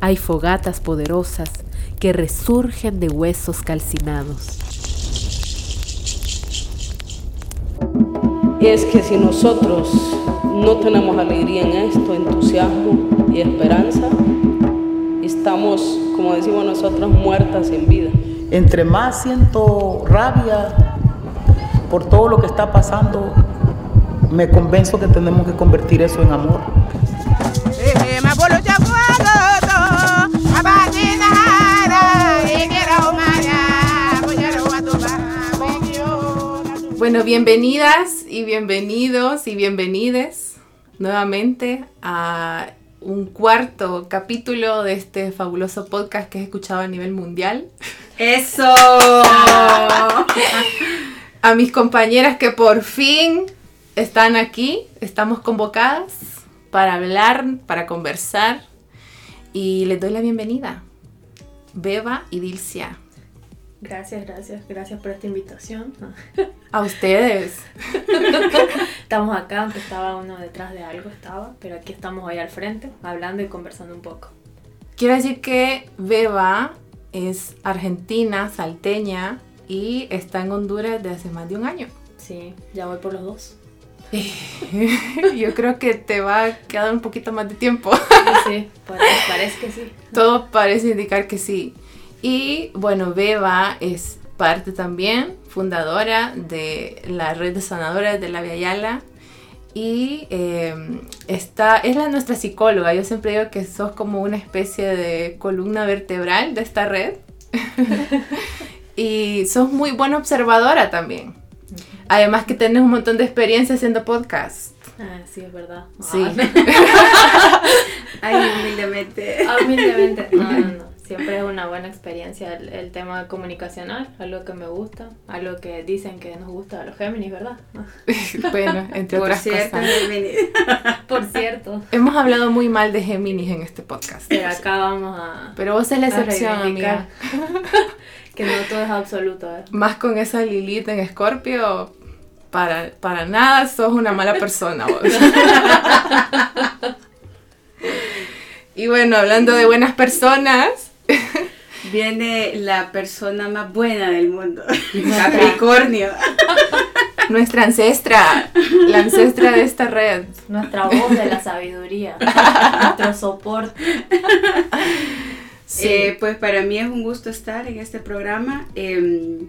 hay fogatas poderosas que resurgen de huesos calcinados. Es que si nosotros no tenemos alegría en esto, entusiasmo y esperanza, estamos, como decimos nosotros, muertas en vida. Entre más siento rabia por todo lo que está pasando, me convenzo que tenemos que convertir eso en amor. Bueno, bienvenidas y bienvenidos y bienvenides nuevamente a un cuarto capítulo de este fabuloso podcast que he escuchado a nivel mundial. ¡Eso! a mis compañeras que por fin están aquí, estamos convocadas para hablar, para conversar y les doy la bienvenida. Beba y Dilcia. Gracias, gracias, gracias por esta invitación. A ustedes. estamos acá, aunque estaba uno detrás de algo, estaba, pero aquí estamos hoy al frente, hablando y conversando un poco. Quiero decir que Beba es argentina, salteña y está en Honduras desde hace más de un año. Sí, ya voy por los dos. Yo creo que te va a quedar un poquito más de tiempo. Sí, parece, parece que sí. Todo parece indicar que sí. Y bueno, Beba es parte también, fundadora de la red de sanadoras de la Via Yala. Y eh, está, es la nuestra psicóloga. Yo siempre digo que sos como una especie de columna vertebral de esta red. y sos muy buena observadora también. Además que tienes un montón de experiencia haciendo podcast. Ah, sí, es verdad. Sí. Ay, humildemente. Humildemente. No, no, no siempre es una buena experiencia el, tema comunicacional, algo que me gusta, algo que dicen que nos gusta a los Géminis, ¿verdad? bueno, entre Por otras cierto, cosas. Géminis. Por cierto. Hemos hablado muy mal de Géminis en este podcast. Pero acá vamos a. Pero vos sos la excepción, amiga. que no todo es absoluto. ¿eh? Más con esa Lilith en Escorpio, para, para nada sos una mala persona vos. y bueno, hablando de buenas personas, Viene la persona más buena del mundo, Capricornio. nuestra ancestra, la ancestra de esta red. Nuestra voz de la sabiduría, nuestro soporte. Sí. Eh, pues para mí es un gusto estar en este programa. Eh,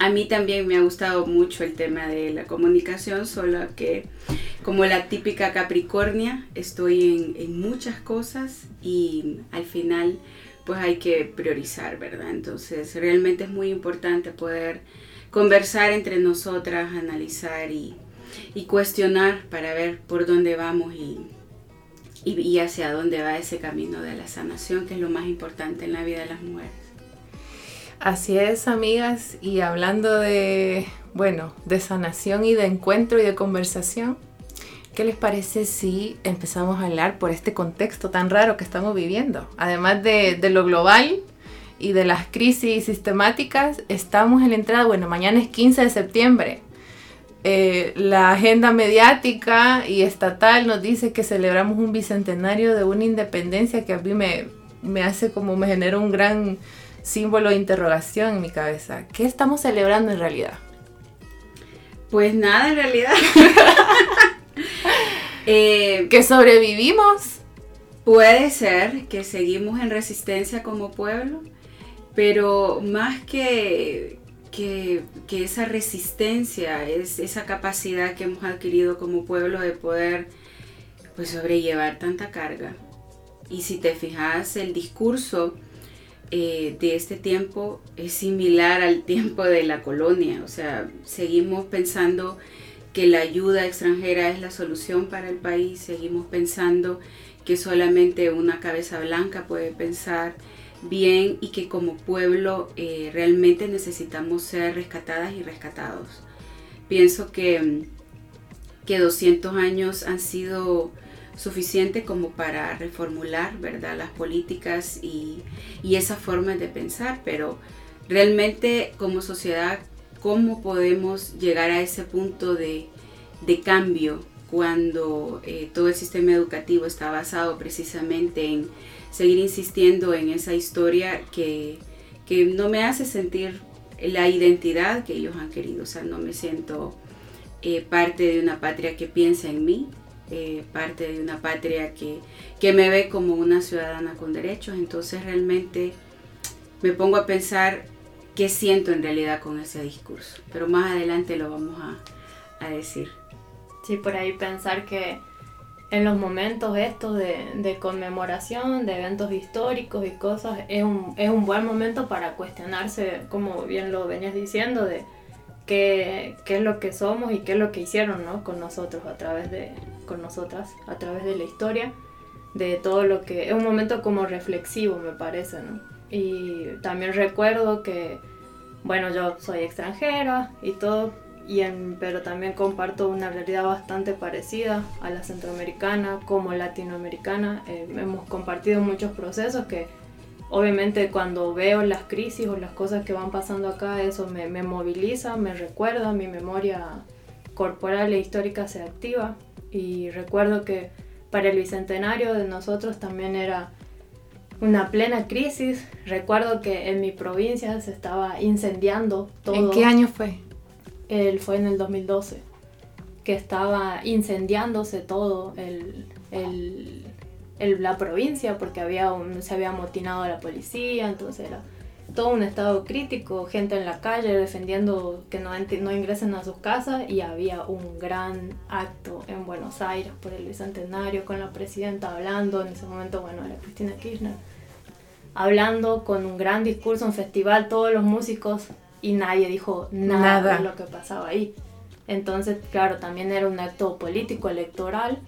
a mí también me ha gustado mucho el tema de la comunicación, solo que como la típica Capricornia estoy en, en muchas cosas y al final pues hay que priorizar, ¿verdad? Entonces realmente es muy importante poder conversar entre nosotras, analizar y, y cuestionar para ver por dónde vamos y, y, y hacia dónde va ese camino de la sanación, que es lo más importante en la vida de las mujeres. Así es, amigas, y hablando de, bueno, de sanación y de encuentro y de conversación, ¿qué les parece si empezamos a hablar por este contexto tan raro que estamos viviendo? Además de, de lo global y de las crisis sistemáticas, estamos en la entrada, bueno, mañana es 15 de septiembre. Eh, la agenda mediática y estatal nos dice que celebramos un bicentenario de una independencia que a mí me, me hace como me genera un gran símbolo de interrogación en mi cabeza. ¿Qué estamos celebrando en realidad? Pues nada, en realidad. Eh, ¿Que sobrevivimos? puede ser que seguimos en resistencia como pueblo, pero más que, que, que esa resistencia, es esa capacidad que hemos adquirido como pueblo de poder pues, sobrellevar tanta carga. Y si te fijas, el discurso eh, de este tiempo es similar al tiempo de la colonia. O sea, seguimos pensando que la ayuda extranjera es la solución para el país, seguimos pensando que solamente una cabeza blanca puede pensar bien y que como pueblo eh, realmente necesitamos ser rescatadas y rescatados. Pienso que, que 200 años han sido suficiente como para reformular ¿verdad? las políticas y, y esas formas de pensar, pero realmente como sociedad, ¿cómo podemos llegar a ese punto de, de cambio cuando eh, todo el sistema educativo está basado precisamente en seguir insistiendo en esa historia que, que no me hace sentir la identidad que ellos han querido, o sea, no me siento eh, parte de una patria que piensa en mí, eh, parte de una patria que, que, me ve como una ciudadana con derechos, entonces realmente me pongo a pensar qué siento en realidad con ese discurso, pero más adelante lo vamos a, a decir. Sí, por ahí pensar que en los momentos estos de, de, conmemoración, de eventos históricos y cosas, es un, es un buen momento para cuestionarse, como bien lo venías diciendo, de qué, qué es lo que somos y qué es lo que hicieron ¿no? con nosotros a través de, con nosotras, a través de la historia, de todo lo que, es un momento como reflexivo me parece, ¿no? Y también recuerdo que, bueno, yo soy extranjera y todo, y pero también comparto una realidad bastante parecida a la centroamericana como latinoamericana. Eh, hemos compartido muchos procesos que obviamente cuando veo las crisis o las cosas que van pasando acá, eso me moviliza, me recuerda, mi memoria corporal e histórica se activa y recuerdo que para el bicentenario de nosotros también era una plena crisis. Recuerdo que en mi provincia se estaba incendiando todo. ¿En qué año fue? Él fue en el 2012, que estaba incendiándose todo el, el, el, la provincia porque había un, se había amotinado a la policía, entonces era todo un estado crítico, gente en la calle defendiendo que no, no ingresen a sus casas y había un gran acto en Buenos Aires por el Bicentenario con la presidenta hablando, en ese momento, bueno, era Cristina Kirchner, hablando con un gran discurso, un festival, todos los músicos y nadie dijo nada, nada. de lo que pasaba ahí. Entonces, claro, también era un acto político, electoral,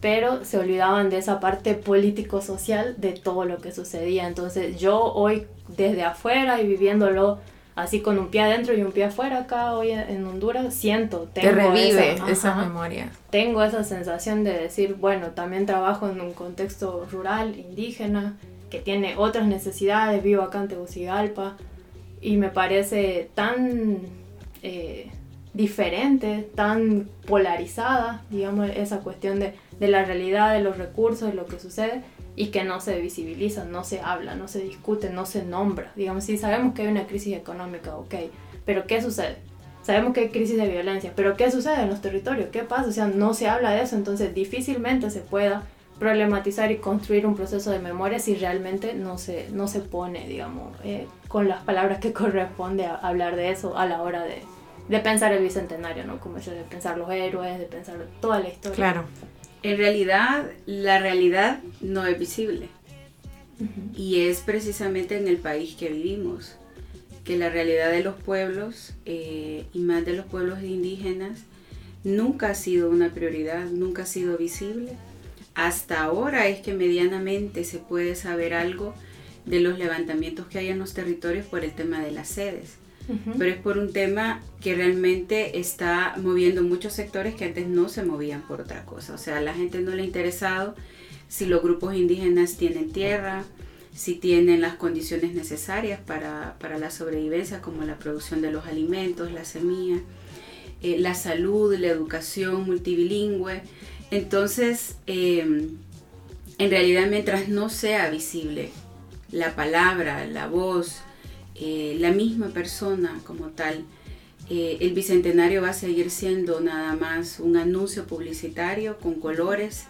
pero se olvidaban de esa parte político-social de todo lo que sucedía. Entonces yo hoy desde afuera y viviéndolo así con un pie adentro y un pie afuera acá hoy en Honduras, siento, tengo Te revive esa, esa memoria. Tengo esa sensación de decir, bueno, también trabajo en un contexto rural, indígena, que tiene otras necesidades, vivo acá en Tegucigalpa y me parece tan... Eh, diferente, tan polarizada, digamos, esa cuestión de, de, la realidad, de los recursos, de lo que sucede, y que no se visibiliza, no se habla, no se discute, no se nombra. Digamos, sí, sabemos que hay una crisis económica, ok, pero ¿qué sucede? Sabemos que hay crisis de violencia, pero ¿qué sucede en los territorios? ¿Qué pasa? O sea, no se habla de eso, entonces difícilmente se pueda problematizar y construir un proceso de memoria si realmente no se, no se pone, digamos, eh, con las palabras que corresponde a hablar de eso a la hora de, de pensar el bicentenario, ¿no? Como eso de pensar los héroes, de pensar toda la historia. Claro. En realidad, la realidad no es visible. Y es precisamente en el país que vivimos, que la realidad de los pueblos, eh, y más de los pueblos indígenas, nunca ha sido una prioridad, nunca ha sido visible. Hasta ahora es que medianamente se puede saber algo de los levantamientos que hay en los territorios por el tema de las sedes pero es por un tema que realmente está moviendo muchos sectores que antes no se movían por otra cosa. O sea, a la gente no le ha interesado si los grupos indígenas tienen tierra, si tienen las condiciones necesarias para, la sobrevivencia, como la producción de los alimentos, la semilla, eh, la salud, la educación multilingüe. Entonces, em, en realidad, mientras no sea visible la palabra, la voz, eh, la misma persona como tal, eh, el Bicentenario va a seguir siendo nada más un anuncio publicitario con colores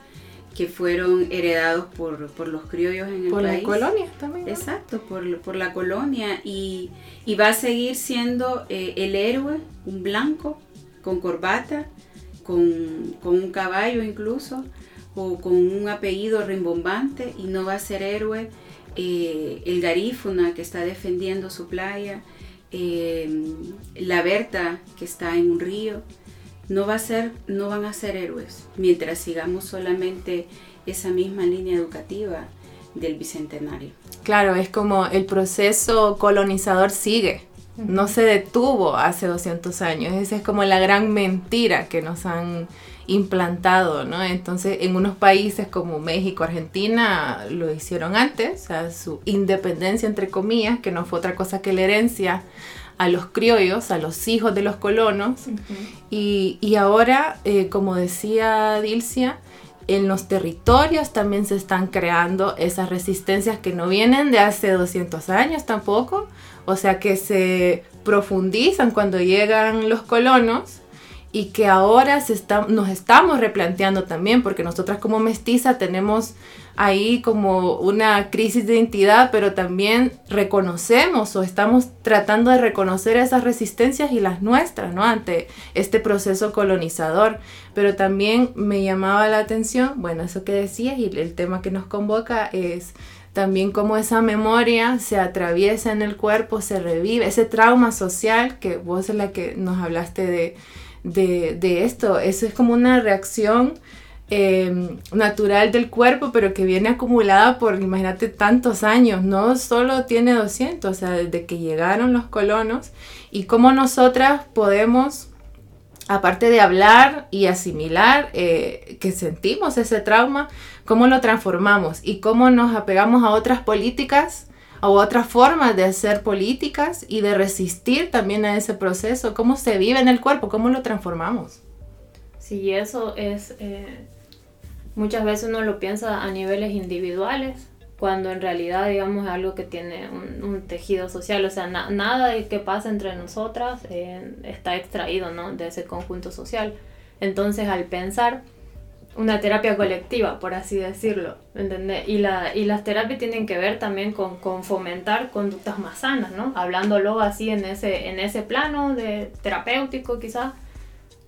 que fueron heredados por, los criollos en el país. Por la colonia también. Exacto, por, la colonia. Y, va a seguir siendo eh, el héroe, un blanco, con corbata, con, con, un caballo incluso, o con un apellido rimbombante, y no va a ser héroe eh, el garífuna que está defendiendo su playa, eh, la Berta que está en un río, no, va a ser, no van a ser héroes mientras sigamos solamente esa misma línea educativa del Bicentenario. Claro, es como el proceso colonizador sigue, no se detuvo hace 200 años, esa es como la gran mentira que nos han implantado, ¿no? Entonces, en unos países como México, Argentina, lo hicieron antes, o sea, su independencia, entre comillas, que no fue otra cosa que la herencia a los criollos, a los hijos de los colonos. y, y, ahora, eh, como decía Dilcia, en los territorios también se están creando esas resistencias que no vienen de hace 200 años tampoco, o sea que se profundizan cuando llegan los colonos y que ahora se está, nos estamos replanteando también, porque nosotras como mestiza tenemos ahí como una crisis de identidad, pero también reconocemos o estamos tratando de reconocer esas resistencias y las nuestras, ¿no? Ante este proceso colonizador. Pero también me llamaba la atención, bueno, eso que decías y el tema que nos convoca es también cómo esa memoria se atraviesa en el cuerpo, se revive, ese trauma social que vos es la que nos hablaste de, de, esto, eso es como una reacción Em, natural del cuerpo, pero que viene acumulada por, imagínate, tantos años, no solo tiene 200, o sea, desde que llegaron los colonos, y cómo nosotras podemos, aparte de hablar y asimilar eh, que sentimos ese trauma, cómo lo transformamos y cómo nos apegamos a otras políticas o otras formas de hacer políticas y de resistir también a ese proceso, cómo se vive en el cuerpo, cómo lo transformamos. Sí, eso es eh, muchas veces uno lo piensa a niveles individuales, cuando en realidad, digamos, es algo que tiene un, tejido social. O sea, nada de que pasa entre nosotras eh, está extraído, ¿no? De ese conjunto social. Entonces, al pensar una terapia colectiva, por así decirlo, ¿entendés? Y, la, y las terapias tienen que ver también con, con, fomentar conductas más sanas, ¿no? Hablándolo así en ese, en ese plano de terapéutico quizás,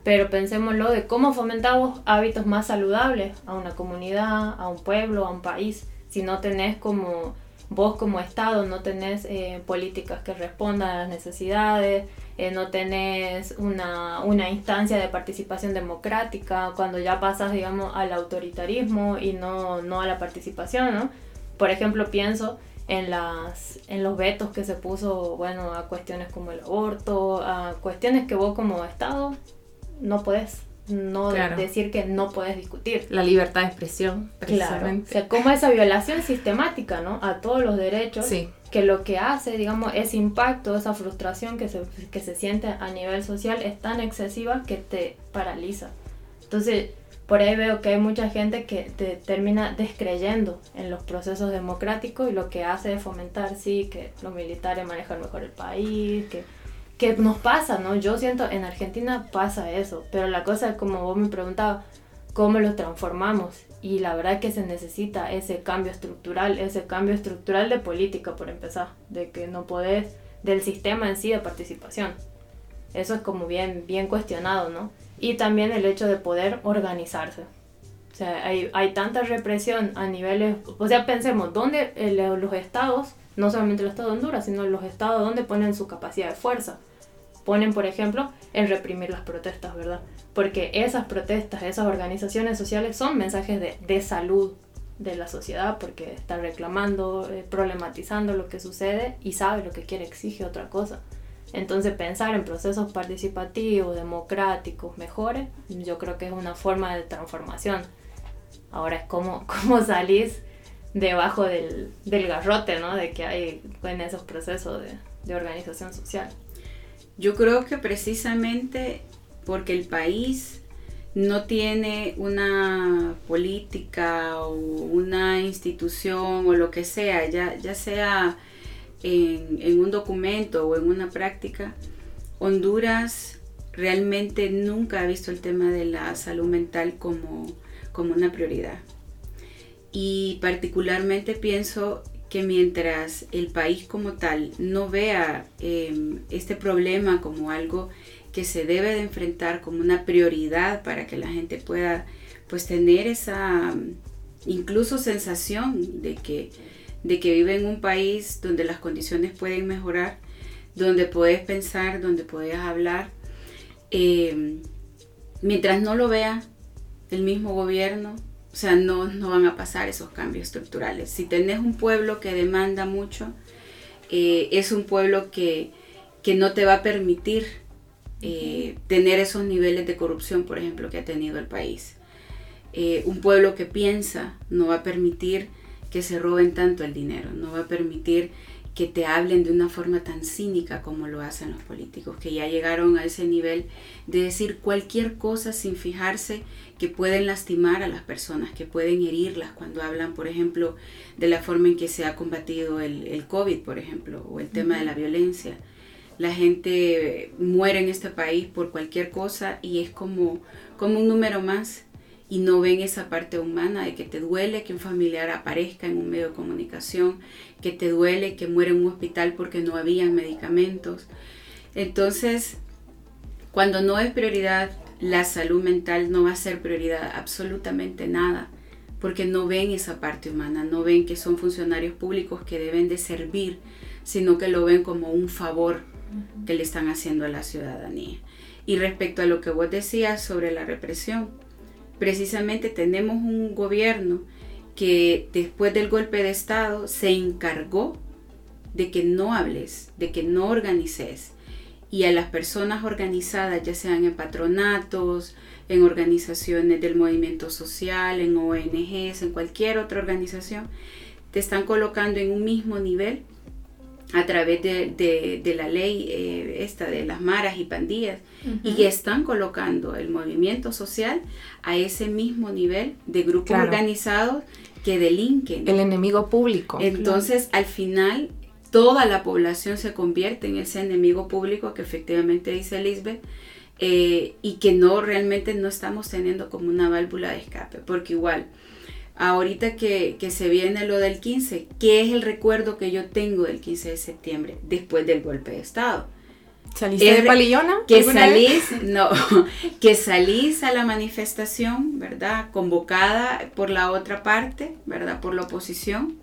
pero pensémoslo de cómo fomentamos hábitos más saludables a una comunidad, a un pueblo, a un país, si no tenés como vos como Estado, no tenés eh, políticas que respondan a las necesidades, eh, no tenés una, una, instancia de participación democrática, cuando ya pasas, digamos, al autoritarismo y no, no a la participación, ¿no? Por ejemplo, pienso en, las, en los vetos que se puso, bueno, a cuestiones como el aborto, a cuestiones que vos como Estado no puedes no decir que no puedes discutir. La libertad de expresión, precisamente. Claro. O sea, como esa violación sistemática, ¿no? A todos los derechos. Que lo que hace, digamos, ese impacto, esa frustración que se, que se siente a nivel social es tan excesiva que te paraliza. Entonces, por ahí veo que hay mucha gente que te termina descreyendo en los procesos democráticos y lo que hace es fomentar, sí, que los militares manejan mejor el país, que que nos pasa, ¿no? Yo siento, en Argentina pasa eso, pero la cosa es como vos me preguntabas, ¿cómo lo transformamos? Y la verdad que se necesita ese cambio estructural, ese cambio estructural de política, por empezar, de que no podés, del sistema en sí de participación. Eso es como bien, bien cuestionado, ¿no? Y también el hecho de poder organizarse. O sea, hay, hay tanta represión a niveles, o sea, pensemos, ¿dónde los estados, no solamente el estado de Honduras, sino los estados, ¿dónde ponen su capacidad de fuerza? Ponen, por ejemplo, en reprimir las protestas, ¿verdad? Porque esas protestas, esas organizaciones sociales son mensajes de, de salud de la sociedad porque están reclamando, eh, problematizando lo que sucede y sabe lo que quiere, exige otra cosa. Entonces pensar en procesos participativos, democráticos, mejores, yo creo que es una forma de transformación. Ahora es como, cómo salís debajo del, del garrote ¿no? de que hay en esos procesos de, de organización social. Yo creo que precisamente porque el país no tiene una política o una institución o lo que sea, ya, sea en, un documento o en una práctica, Honduras realmente nunca ha visto el tema de la salud mental como, como una prioridad. Y particularmente pienso que mientras el país como tal no vea em, este problema como algo que se debe de enfrentar como una prioridad para que la gente pueda pues tener esa incluso sensación de que, de que vive en un país donde las condiciones pueden mejorar, donde puedes pensar, donde puedes hablar. Em, mientras no lo vea el mismo gobierno, sea, no, no van a pasar esos cambios estructurales. Si tenés un pueblo que demanda mucho, eh, es un pueblo que, que, no te va a permitir eh, tener esos niveles de corrupción, por ejemplo, que ha tenido el país. Eh, un pueblo que piensa no va a permitir que se roben tanto el dinero, no va a permitir que te hablen de una forma tan cínica como lo hacen los políticos, que ya llegaron a ese nivel de decir cualquier cosa sin fijarse que pueden lastimar a las personas, que pueden herirlas cuando hablan, por ejemplo, de la forma en que se ha combatido el, el COVID, por ejemplo, o el tema de la violencia. La gente muere en este país por cualquier cosa y es como, como un número más y no ven esa parte humana de que te duele que un familiar aparezca en un medio de comunicación, que te duele que muere en un hospital porque no habían medicamentos. Entonces, cuando no es prioridad la salud mental, no va a ser prioridad absolutamente nada, porque no ven esa parte humana, no ven que son funcionarios públicos que deben de servir, sino que lo ven como un favor que le están haciendo a la ciudadanía. Y respecto a lo que vos decías sobre la represión, precisamente tenemos un gobierno que después del golpe de Estado se encargó de que no hables, de que no organices. Y a las personas organizadas, ya sean en patronatos, en organizaciones del movimiento social, en ONGs, en cualquier otra organización, te están colocando en un mismo nivel a través de, la ley eh, esta de las maras y pandillas y están colocando el movimiento social a ese mismo nivel de grupos organizados que delinquen. El enemigo público. Entonces, al final, toda la población se convierte en ese enemigo público que efectivamente dice Lisbeth eh, y que no realmente no estamos teniendo como una válvula de escape, porque igual ahorita que, se viene lo del 15, ¿qué es el recuerdo que yo tengo del 15 de septiembre después del golpe de Estado? ¿Saliste de palillona? Que salís, no, que salís a la manifestación, ¿verdad? Convocada por la otra parte, ¿verdad? Por la oposición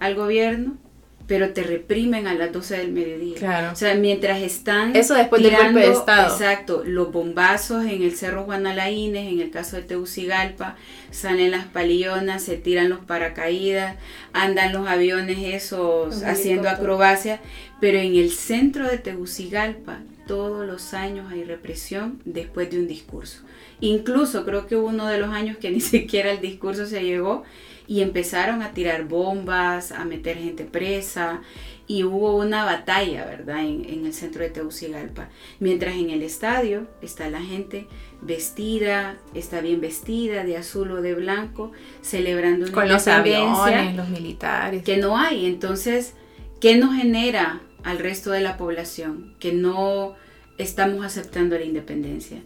al gobierno pero te reprimen a las 12 del mediodía. Claro. O sea, mientras están Eso después del golpe de Estado. Exacto, los bombazos en el Cerro Guanalaínez, en el caso de Tegucigalpa, salen las palillonas, se tiran los paracaídas, andan los aviones esos haciendo acrobacia, pero en el centro de Tegucigalpa todos los años hay represión después de un discurso. Incluso creo que uno de los años que ni siquiera el discurso se llegó y empezaron a tirar bombas, a meter gente presa y hubo una batalla, ¿verdad? En, el centro de Tegucigalpa. Mientras en el estadio está la gente vestida, está bien vestida, de azul o de blanco, celebrando una Con los aviones, los militares. Que no hay. Entonces, ¿qué nos genera al resto de la población? Que no estamos aceptando la independencia.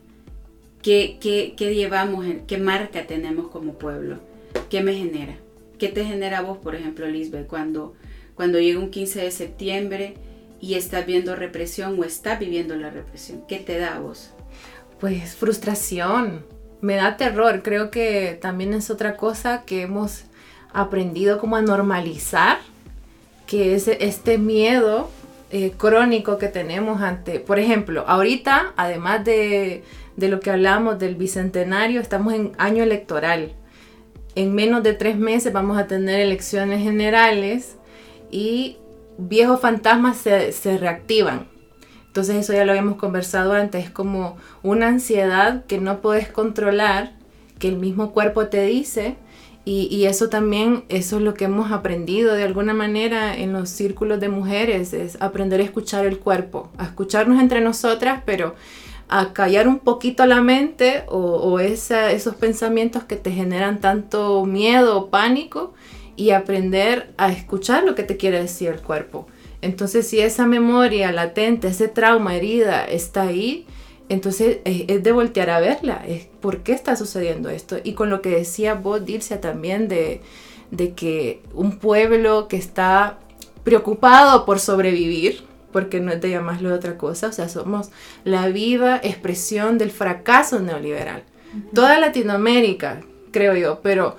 ¿Qué, qué, qué llevamos, qué marca tenemos como pueblo? ¿Qué me genera? ¿Qué te genera vos, por ejemplo, Lisbeth, cuando, cuando llega un 15 de septiembre y estás viendo represión o estás viviendo la represión? ¿Qué te da a vos? Pues frustración, me da terror. Creo que también es otra cosa que hemos aprendido como a normalizar, que es este miedo eh, crónico que tenemos ante, por ejemplo, ahorita, además de, de lo que hablamos del bicentenario, estamos en año electoral en menos de tres meses vamos a tener elecciones generales y viejos fantasmas se, reactivan. Entonces eso ya lo habíamos conversado antes, es como una ansiedad que no puedes controlar, que el mismo cuerpo te dice, y, y, eso también, eso es lo que hemos aprendido de alguna manera en los círculos de mujeres, es aprender a escuchar el cuerpo, a escucharnos entre nosotras, pero a callar un poquito la mente o, esos pensamientos que te generan tanto miedo o pánico y aprender a escuchar lo que te quiere decir el cuerpo. Entonces si esa memoria latente, ese trauma, herida está ahí, entonces es, de voltear a verla, es por qué está sucediendo esto. Y con lo que decía vos, Dircia, también de, de que un pueblo que está preocupado por sobrevivir, porque no es de llamarlo de otra cosa, o sea, somos la viva expresión del fracaso neoliberal. Toda Latinoamérica, creo yo, pero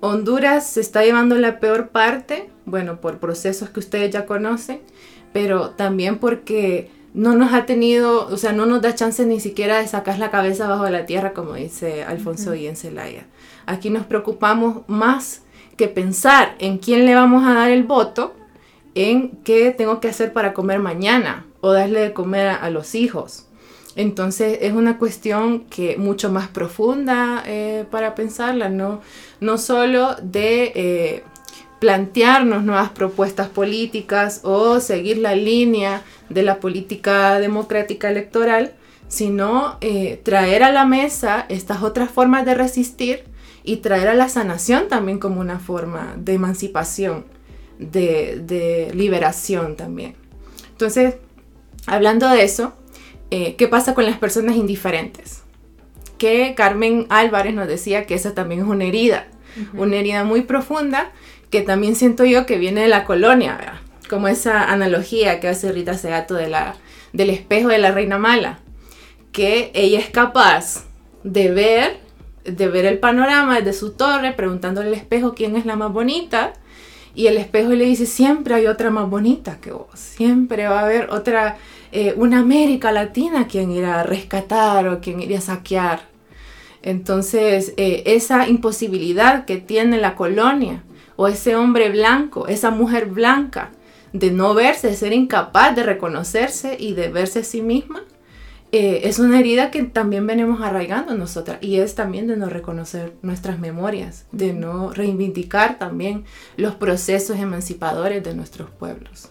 Honduras se está llevando la peor parte, bueno, por procesos que ustedes ya conocen, pero también porque no nos ha tenido, o sea, no nos da chance ni siquiera de sacar la cabeza bajo la tierra, como dice Alfonso uh Celaya. Aquí nos preocupamos más que pensar en quién le vamos a dar el voto, en qué tengo que hacer para comer mañana o darle de comer a, los hijos. Entonces es una cuestión que mucho más profunda eh, para pensarla, no, no solo de eh, plantearnos nuevas propuestas políticas o seguir la línea de la política democrática electoral, sino eh, traer a la mesa estas otras formas de resistir y traer a la sanación también como una forma de emancipación, de, liberación también. Entonces, hablando de eso, eh, ¿qué pasa con las personas indiferentes? Que Carmen Álvarez nos decía que esa también es una herida, una herida muy profunda que también siento yo que viene de la colonia, como esa analogía que hace Rita Segato de la, del espejo de la reina mala, que ella es capaz de ver, de ver el panorama desde su torre, preguntándole al espejo quién es la más bonita, y el espejo le dice, siempre hay otra más bonita que vos, siempre va a haber otra, eh, una América Latina quien irá a rescatar o quien iría a saquear. Entonces, eh, esa imposibilidad que tiene la colonia, o ese hombre blanco, esa mujer blanca, de no verse, de ser incapaz de reconocerse y de verse a sí misma, eh, es una herida que también venimos arraigando nosotras y es también de no reconocer nuestras memorias, de no reivindicar también los procesos emancipadores de nuestros pueblos.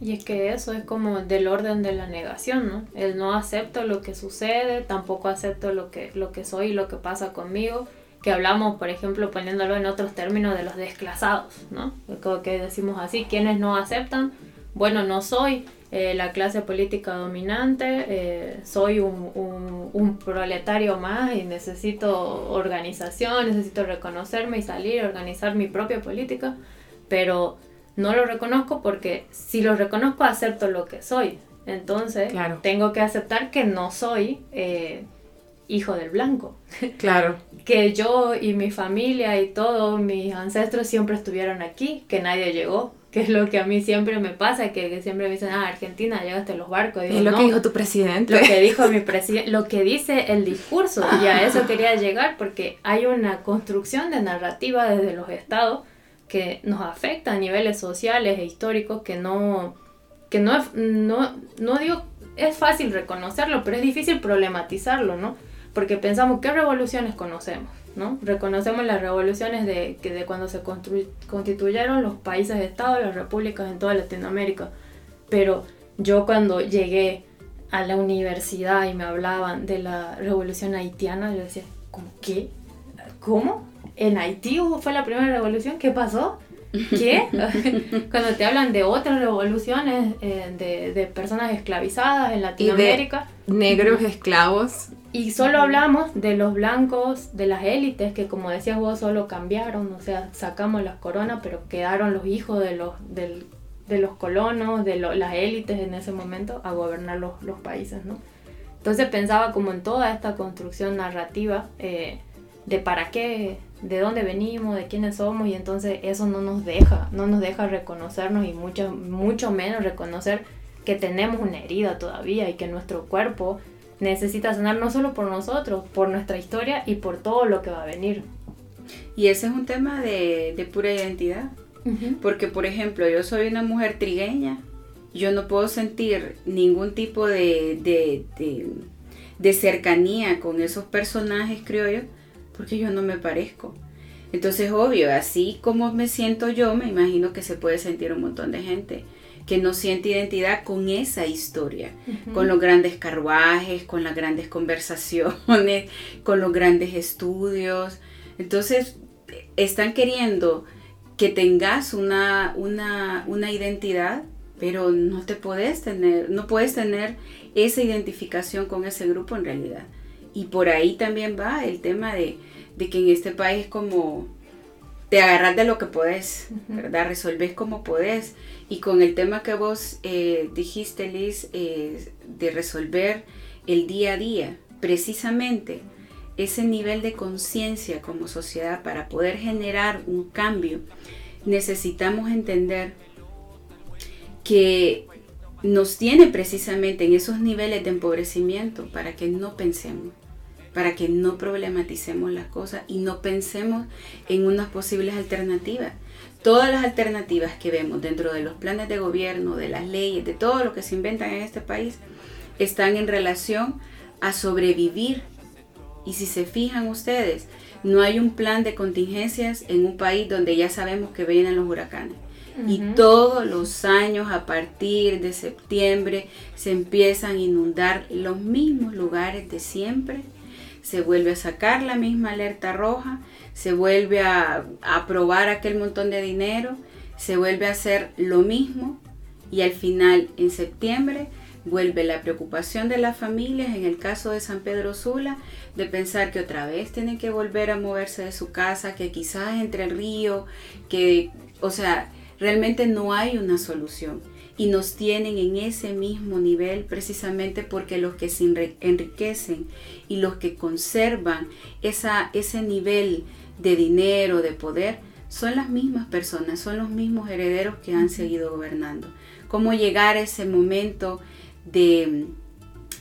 Y es que eso es como del orden de la negación, ¿no? El no acepto lo que sucede, tampoco acepto lo que, lo que soy y lo que pasa conmigo, que hablamos, por ejemplo, poniéndolo en otros términos de los desclasados, ¿no? Como que decimos así, quienes no aceptan, bueno, no soy, eh, la clase política dominante, eh, soy un, proletario más y necesito organización, necesito reconocerme y salir a organizar mi propia política, pero no lo reconozco porque si lo reconozco acepto lo que soy. Entonces tengo que aceptar que no soy eh, hijo del blanco. Claro. que yo y mi familia y todos mis ancestros siempre estuvieron aquí, que nadie llegó que es lo que a mí siempre me pasa, que, siempre me dicen, ah, Argentina, llegaste a los barcos. es lo que dijo tu presidente. Lo que dijo mi presidente, lo que dice el discurso, y a eso quería llegar, porque hay una construcción de narrativa desde los estados que nos afecta a niveles sociales e históricos que no, que no, no, no digo, es fácil reconocerlo, pero es difícil problematizarlo, ¿no? Porque pensamos, ¿qué revoluciones conocemos? ¿No? Reconocemos las revoluciones de, que de cuando se constituyeron los países estados, las repúblicas en toda Latinoamérica. Pero yo cuando llegué a la universidad y me hablaban de la revolución haitiana, yo decía, ¿cómo qué? ¿Cómo? ¿En Haití fue la primera revolución? ¿Qué pasó? ¿Qué? Cuando te hablan de otras revoluciones, eh, de, de, personas esclavizadas en Latinoamérica. negros esclavos. Y solo hablamos de los blancos, de las élites, que como decías vos, solo cambiaron, o sea, sacamos las coronas, pero quedaron los hijos de los, de los colonos, de las élites en ese momento, a gobernar los, los, países, ¿no? Entonces pensaba como en toda esta construcción narrativa eh, de para qué, de dónde venimos, de quiénes somos, y entonces eso no nos deja, no nos deja reconocernos y mucho, mucho menos reconocer que tenemos una herida todavía y que nuestro cuerpo necesita sanar no solo por nosotros, por nuestra historia y por todo lo que va a venir. Y ese es un tema de, pura identidad. Porque, por ejemplo, yo soy una mujer trigueña, yo no puedo sentir ningún tipo de, de, de, cercanía con esos personajes criollos porque yo no me parezco. Entonces, obvio, así como me siento yo, me imagino que se puede sentir un montón de gente que no siente identidad con esa historia, con los grandes carruajes, con las grandes conversaciones, con los grandes estudios. Entonces, están queriendo que tengas una, una, una identidad, pero no te puedes tener, no puedes tener esa identificación con ese grupo en realidad. Y por ahí también va el tema de, de que en este país como te agarras de lo que podés, ¿verdad? Resolves como podés. Y con el tema que vos eh, dijiste, Liz, eh, de resolver el día a día, precisamente ese nivel de conciencia como sociedad para poder generar un cambio, necesitamos entender que nos tiene precisamente en esos niveles de empobrecimiento para que no pensemos para que no problematicemos las cosas y no pensemos en unas posibles alternativas. Todas las alternativas que vemos dentro de los planes de gobierno, de las leyes, de todo lo que se inventan en este país, están en relación a sobrevivir Y si se fijan ustedes, no hay un plan de contingencias en un país donde ya sabemos que vienen los huracanes. Y todos los años a partir de septiembre se empiezan a inundar los mismos lugares de siempre. Se vuelve a sacar la misma alerta roja, se vuelve a aprobar aquel montón de dinero, se vuelve a hacer lo mismo y al final en septiembre vuelve la preocupación de las familias, en el caso de San Pedro Sula, de pensar que otra vez tienen que volver a moverse de su casa, que quizás entre el río, que, o sea, realmente no hay una solución. Y nos tienen en ese mismo nivel precisamente porque los que se enriquecen y los que conservan esa, ese nivel de dinero, de poder, son las mismas personas, son los mismos herederos que han seguido gobernando. Cómo llegar a ese momento de,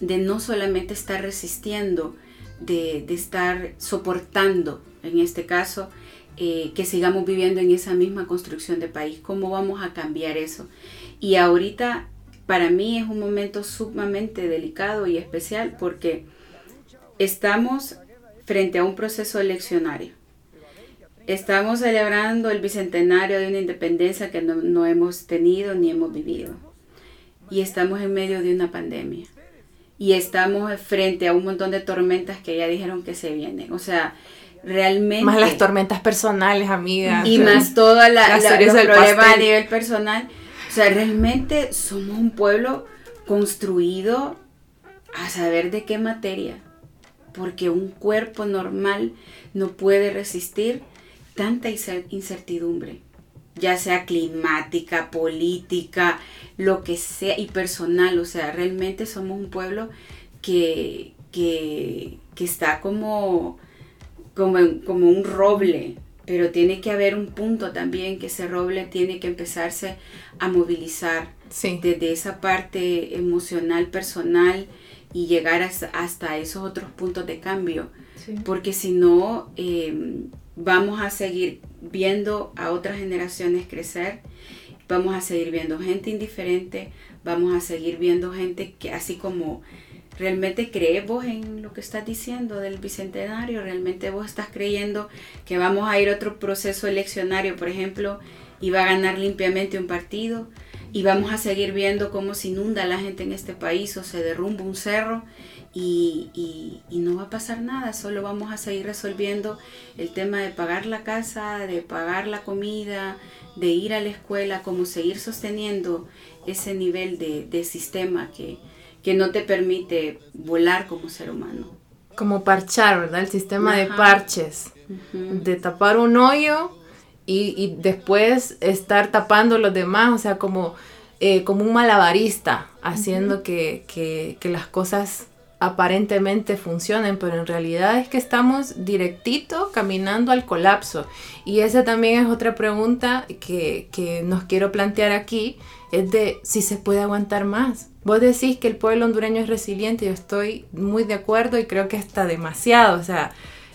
no solamente estar resistiendo, de, estar soportando, en este caso, eh, que sigamos viviendo en esa misma construcción de país. ¿Cómo vamos a cambiar eso? Y ahorita para mí es un momento sumamente delicado y especial porque estamos frente a un proceso eleccionario. Estamos celebrando el bicentenario de una independencia que no hemos tenido ni hemos vivido y estamos en medio de una pandemia y estamos frente a un montón de tormentas que ya dijeron que se vienen. O sea, realmente... Más las tormentas personales, amigas. Y más toda la, la los problemas a nivel personal. O sea, realmente somos un pueblo construido a saber de qué materia. Porque un cuerpo normal no puede resistir tanta incertidumbre ya sea climática, política, lo que sea, y personal. O sea, realmente somos un pueblo que, que, está como, como, como un roble, pero tiene que haber un punto también que ese roble tiene que empezarse a movilizar desde esa parte emocional, personal y llegar hasta, esos otros puntos de cambio. Porque si no, eh, vamos a seguir viendo a otras generaciones crecer, vamos a seguir viendo gente indiferente, vamos a seguir viendo gente que así como realmente crees vos en lo que estás diciendo del bicentenario, realmente vos estás creyendo que vamos a ir a otro proceso eleccionario, por ejemplo, y va a ganar limpiamente un partido y vamos a seguir viendo cómo se inunda la gente en este país o se derrumba un cerro y, no va a pasar nada, solo vamos a seguir resolviendo el tema de pagar la casa, de pagar la comida, de ir a la escuela, como seguir sosteniendo ese nivel de, sistema que, no te permite volar como ser humano. Como parchar, ¿verdad? El sistema de parches, de tapar un hoyo y, después estar tapando los demás, o sea, como, eh, como un malabarista, haciendo que, que las cosas aparentemente funcionen, pero en realidad es que estamos directito caminando al colapso. Y esa también es otra pregunta que, que nos quiero plantear aquí, es de si se puede aguantar más. Vos decís que el pueblo hondureño es resiliente, yo estoy muy de acuerdo y creo que está demasiado, o sea,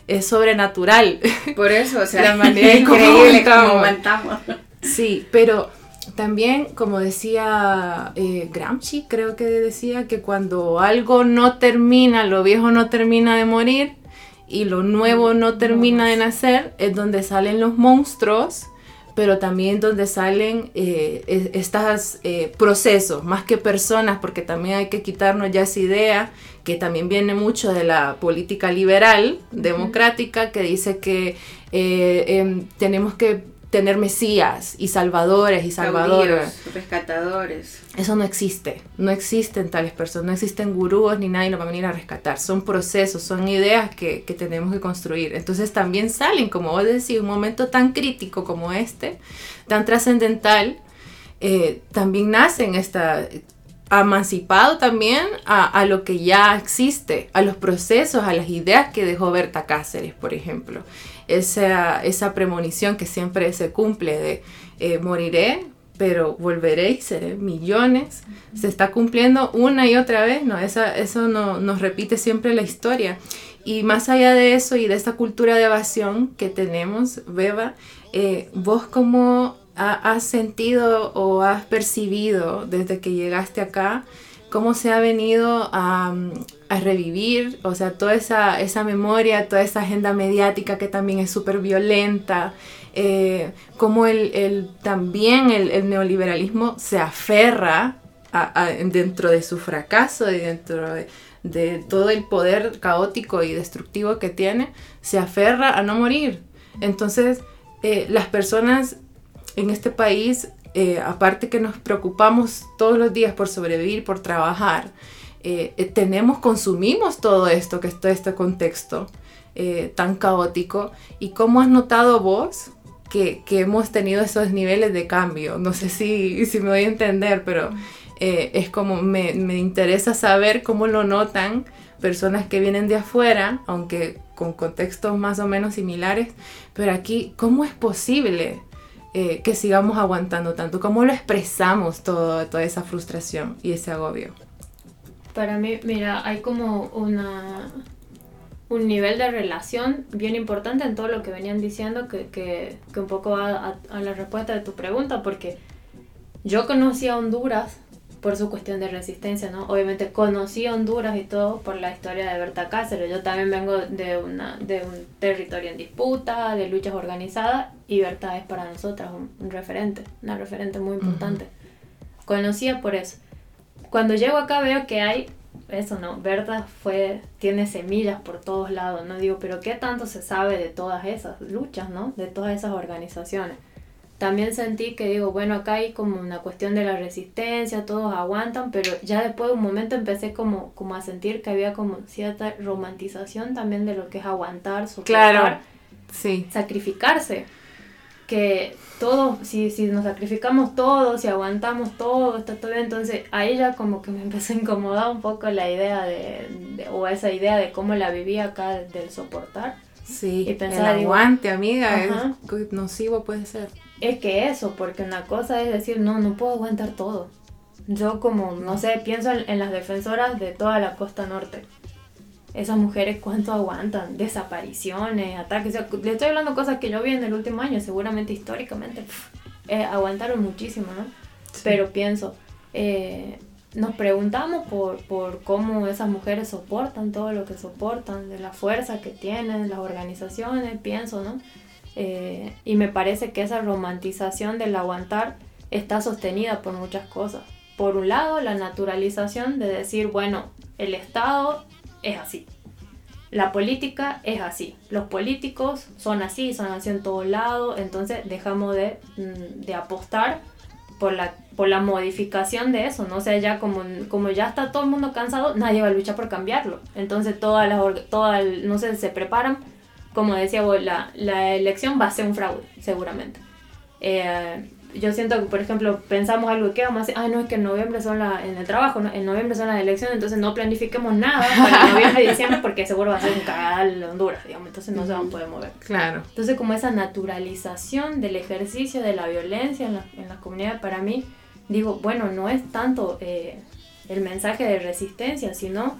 es sobrenatural. Por eso, o sea, la manera increíble como aguantamos. Sí, pero también, como decía eh, Gramsci, creo que decía que cuando algo no termina, lo viejo no termina de morir y lo nuevo no termina de nacer, es donde salen los monstruos, pero también donde salen eh, estos eh, procesos, más que personas, porque también hay que quitarnos ya esa idea que también viene mucho de la política liberal, democrática, que dice que em, tenemos que tener mesías y salvadores y salvadoras. rescatadores. Eso no existe. No existen tales personas. No existen gurús ni nadie lo va a venir a rescatar. Son procesos, son ideas que, que tenemos que construir. Entonces también salen, como vos decís, un momento tan crítico como este, tan trascendental, eh, también nacen esta emancipado también a, a, lo que ya existe, a los procesos, a las ideas que dejó Berta Cáceres, por ejemplo esa, esa premonición que siempre se cumple de eh, moriré, pero volveré y seré millones, se está cumpliendo una y otra vez, ¿no? Esa, eso no, nos repite siempre la historia. Y más allá de eso y de esta cultura de evasión que tenemos, Beba, eh, vos cómo has sentido o has percibido desde que llegaste acá cómo se ha venido a, revivir, o sea, toda esa, esa, memoria, toda esa agenda mediática que también es súper violenta, eh, cómo el, el también el, neoliberalismo se aferra dentro de su fracaso y dentro de, de todo el poder caótico y destructivo que tiene, se aferra a no morir. Entonces, eh, las personas en este país, eh, aparte que nos preocupamos todos los días por sobrevivir, por trabajar, eh, eh tenemos, consumimos todo esto, que es todo este contexto eh, tan caótico. ¿Y cómo has notado vos que, que, hemos tenido esos niveles de cambio? No sé si, si me voy a entender, pero es como me, me, interesa saber cómo lo notan personas que vienen de afuera, aunque con contextos más o menos similares, pero aquí, ¿cómo es posible eh, que sigamos aguantando tanto? ¿Cómo lo expresamos todo, toda esa frustración y ese agobio? Para mí, mira, hay como una, un nivel de relación bien importante en todo lo que venían diciendo, que, que, que un poco a, a la respuesta de tu pregunta, porque yo conocí a Honduras por su cuestión de resistencia, ¿no? Obviamente conocí Honduras y todo por la historia de Berta Cáceres. Yo también vengo de, una, de un territorio en disputa, de luchas organizadas, y Berta es para nosotras un, un referente, una referente muy importante. Uh -huh. Conocía por eso. Cuando llego acá veo que hay eso, ¿no? Berta fue, tiene semillas por todos lados, ¿no? Digo, pero ¿qué tanto se sabe de todas esas luchas, ¿no? De todas esas organizaciones también sentí que digo, bueno, acá hay como una cuestión de la resistencia, todos aguantan, pero ya después de un momento empecé como, como a sentir que había como cierta romantización también de lo que es aguantar, soportar, claro. sí. sacrificarse. Que todos, si, si nos sacrificamos todos, si aguantamos todo, está todo bien, entonces ahí ya como que me empezó a incomodar un poco la idea de, de o esa idea de cómo la vivía acá del soportar. Sí, y pensaba, el aguante, digo, amiga, es nocivo puede ser es que eso, porque una cosa es decir, no, no puedo aguantar todo. Yo como, no sé, pienso en, en, las defensoras de toda la costa norte. Esas mujeres cuánto aguantan, desapariciones, ataques. Le estoy hablando de cosas que yo vi en el último año, seguramente históricamente. Pff, eh, aguantaron muchísimo, ¿no? Sí. Pero pienso, eh, nos preguntamos por, por cómo esas mujeres soportan todo lo que soportan, de la fuerza que tienen, las organizaciones, pienso, ¿no? Eh, y me parece que esa romantización del aguantar está sostenida por muchas cosas. Por un lado, la naturalización de decir, bueno, el Estado es así. La política es así. Los políticos son así, son así en todos lados. Entonces dejamos de, mm, de apostar por la, por la modificación de eso. ¿no? O sea, ya como, como ya está todo el mundo cansado, nadie va a luchar por cambiarlo. Entonces todas las, todas, no sé, se preparan como decía vos, la, la elección va a ser un fraude, seguramente. Eh, yo siento que, por ejemplo, pensamos algo que vamos a hacer, ah, no, es que en noviembre son la, en el trabajo, ¿no? en noviembre son las elecciones, entonces no planifiquemos nada para noviembre y diciembre porque seguro va a ser un cagal Honduras, digamos, entonces no se van a poder mover. Claro. Entonces, como esa naturalización del ejercicio de la violencia en, la, en las comunidades, para mí, digo, bueno, no es tanto eh, el mensaje de resistencia, sino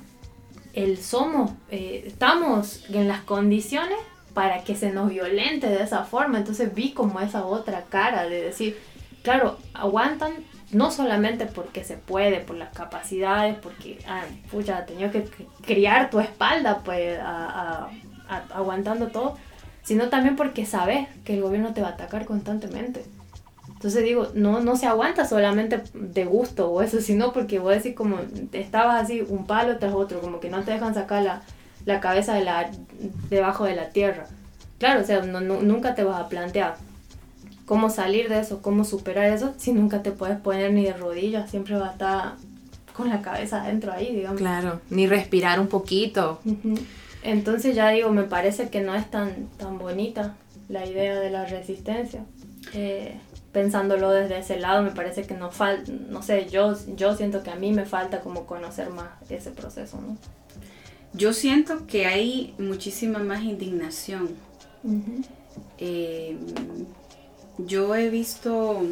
el somos, eh, estamos en las condiciones para que se nos violente de esa forma. Entonces vi como esa otra cara de decir, claro, aguantan no solamente porque se puede, por las capacidades, porque, ah, pucha, ha tenido que criar tu espalda, pues, a, a, aguantando todo, sino también porque sabes que el gobierno te va a atacar constantemente. Entonces digo, no, no se aguanta solamente de gusto o eso, sino porque vos decís como estabas así un palo tras otro, como que no te dejan sacar la, la cabeza de la, debajo de la tierra. Claro, o sea, no, no, nunca te vas a plantear cómo salir de eso, cómo superar eso, si nunca te puedes poner ni de rodillas, siempre va a estar con la cabeza adentro ahí, digamos. Claro, ni respirar un poquito. Uh -huh. Entonces ya digo, me parece que no es tan, tan bonita la idea de la resistencia. Eh, pensándolo desde ese lado, me parece que no falta, no sé, yo, yo siento que a mí me falta como conocer más ese proceso, ¿no? Yo siento que hay muchísima más indignación. Uh -huh. eh, yo he visto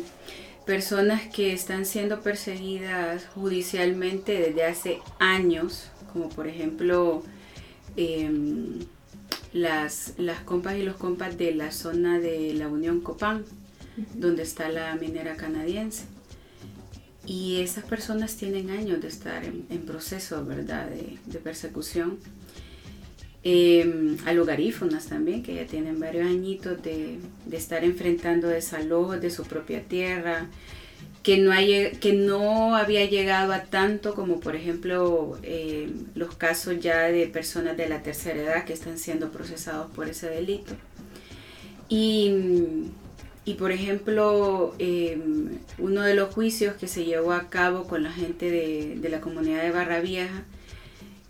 personas que están siendo perseguidas judicialmente desde hace años, como por ejemplo eh, las, las compas y los compas de la zona de la Unión Copán donde está la minera canadiense. y esas personas tienen años de estar en, proceso, ¿verdad?, de, persecución. Eh, a los garífonas también, que ya tienen varios añitos de, estar enfrentando desalojos de su propia tierra, que no, que no había llegado a tanto como por ejemplo eh, los casos ya de personas de la tercera edad que están siendo procesados por ese delito. Y y por ejemplo, em, uno de los juicios que se llevó a cabo con la gente de, la comunidad de Barra Vieja,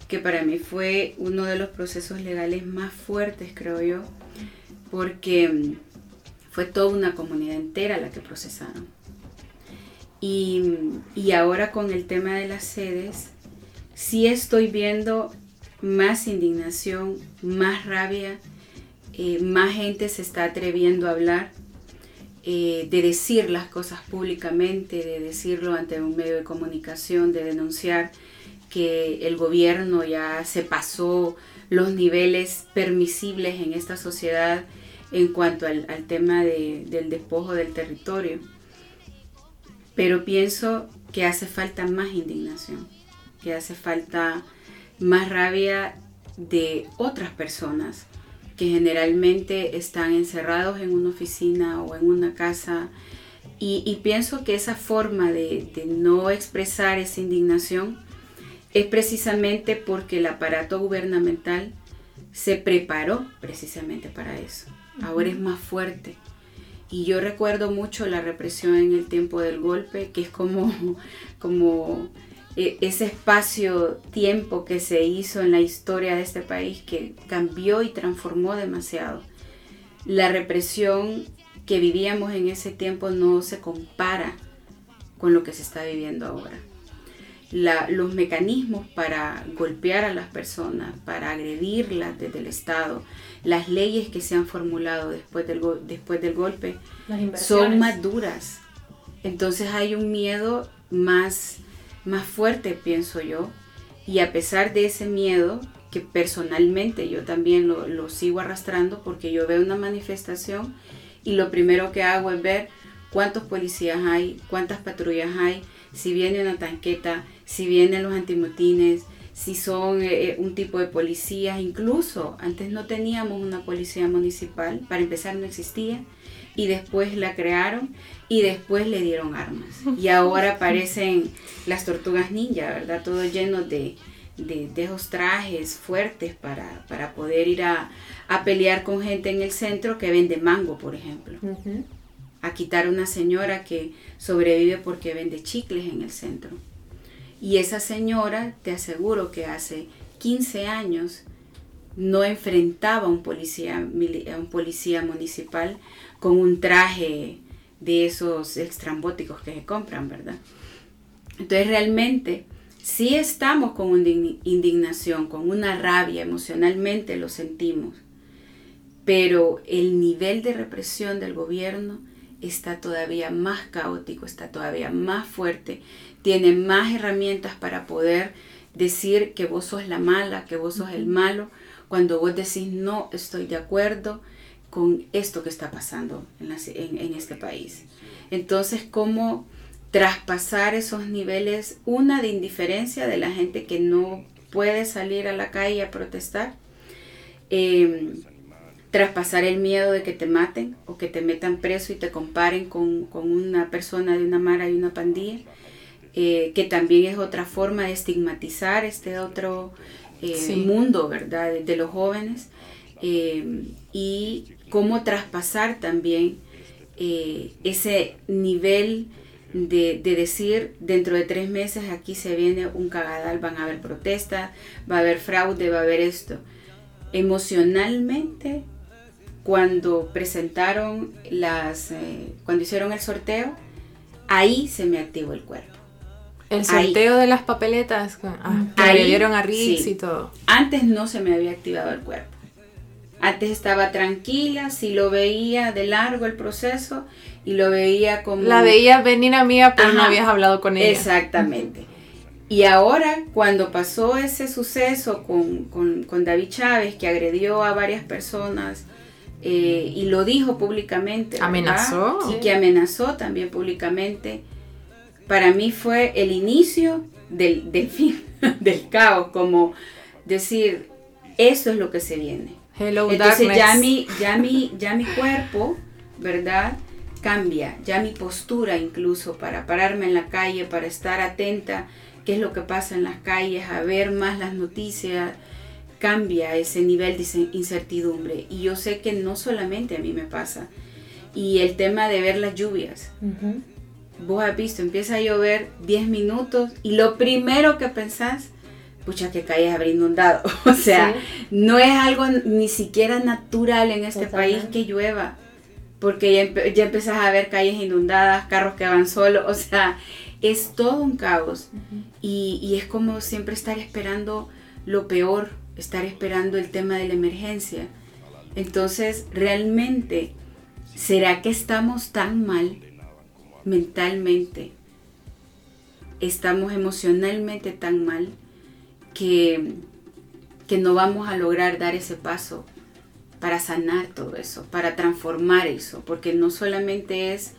que para mí fue uno de los procesos legales más fuertes, creo yo, porque em, fue toda una comunidad entera la que procesaron. Y, ahora con el tema de las sedes, sí estoy viendo más indignación, más rabia, eh, más gente se está atreviendo a hablar eh, de decir las cosas públicamente, de decirlo ante un medio de comunicación, de denunciar que el gobierno ya se pasó los niveles permisibles en esta sociedad en cuanto al, tema del despojo del territorio. Pero pienso que hace falta más indignación, que hace falta más rabia de otras personas que generalmente están encerrados en una oficina o en una casa. Y, pienso que esa forma de, no expresar esa indignación es precisamente porque el aparato gubernamental se preparó precisamente para eso. Ahora es más fuerte. Y yo recuerdo mucho la represión en el tiempo del golpe, que es como, como ese espacio-tiempo que se hizo en la historia de este país que cambió y transformó demasiado. La represión que vivíamos en ese tiempo no se compara con lo que se está viviendo ahora. los mecanismos para golpear a las personas, para agredirlas desde el Estado, las leyes que se han formulado después del, después del golpe son más duras. Entonces hay un miedo más más fuerte, pienso yo. Y a pesar de ese miedo, que personalmente yo también lo, sigo arrastrando porque yo veo una manifestación y lo primero que hago es ver cuántos policías hay, cuántas patrullas hay, si viene una tanqueta, si vienen los antimotines, si son eh, eh, un tipo de policía, incluso antes no teníamos una policía municipal, para empezar no existía, y después la crearon y después le dieron armas. Y ahora aparecen las tortugas ninja, ¿verdad? Todo lleno de, de, esos trajes fuertes para, para poder ir a, a, pelear con gente en el centro que vende mango, por ejemplo. A quitar a una señora que sobrevive porque vende chicles en el centro. Y esa señora, te aseguro que hace 15 años no enfrentaba a un policía, a un policía municipal con un traje de esos extrambóticos que se compran, ¿verdad? Entonces realmente sí estamos con una indignación, con una rabia, emocionalmente lo sentimos, pero el nivel de represión del gobierno está todavía más caótico, está todavía más fuerte, tiene más herramientas para poder decir que vos sos la mala, que vos sos el malo, cuando vos decís no estoy de acuerdo, con esto que está pasando en, este país. Entonces, ¿cómo traspasar esos niveles, una de indiferencia de la gente que no puede salir a la calle a protestar? Em, traspasar el miedo de que te maten o que te metan preso y te comparen con, una persona de una mara y una pandilla, eh, que también es otra forma de estigmatizar este otro eh, mundo, ¿verdad?, de, los jóvenes. Em, y cómo traspasar también eh, ese nivel de, decir dentro de tres meses aquí se viene un cagadal, van a haber protestas, va a haber fraude, va a haber esto. Emocionalmente, cuando presentaron las, eh, cuando hicieron el sorteo, ahí se me activó el cuerpo. El sorteo de las papeletas ah, que le dieron a Rix y todo. Antes no se me había activado el cuerpo. Antes estaba tranquila, si lo veía de largo el proceso y lo veía como... La veía venir a mí, pero no habías hablado con ella. Exactamente. Y ahora, cuando pasó ese suceso con, David Chávez, que agredió a varias personas eh, y lo dijo públicamente. Amenazó. Y que amenazó también públicamente. Para mí fue el inicio del, del fin, del caos, como decir, eso es lo que se viene. Hello, Entonces darkness. ya mi, ya, mi, ya mi cuerpo, ¿verdad? Cambia, ya mi postura incluso para pararme en la calle, para estar atenta qué es lo que pasa en las calles, a ver más las noticias, cambia ese nivel de ince- incertidumbre. Y yo sé que no solamente a mí me pasa. Y el tema de ver las lluvias. Vos has visto, empieza a llover 10 minutos y lo primero que pensás, pucha, que calles habrá inundado. O sea, no es algo ni siquiera natural en este país que llueva. Porque ya, empe- ya empezás a ver calles inundadas, carros que van solos. O sea, es todo un caos. y, y es como siempre estar esperando lo peor, estar esperando el tema de la emergencia. Entonces, realmente, ¿será que estamos tan mal mentalmente? ¿Estamos emocionalmente tan mal que, que no vamos a lograr dar ese paso para sanar todo eso, para transformar eso? Porque no solamente es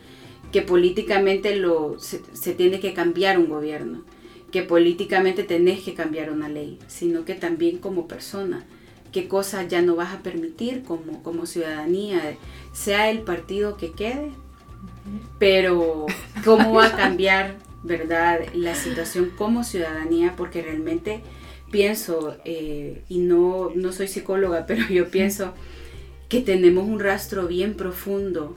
que políticamente lo, se, tiene que cambiar un gobierno, que políticamente tenés que cambiar una ley, sino que también como persona, qué cosas ya no vas a permitir como, como ciudadanía, sea el partido que quede, pero cómo va a cambiar, ¿verdad?, la situación como ciudadanía, porque realmente pienso, eh, y no, no soy psicóloga, pero yo pienso que tenemos un rastro bien profundo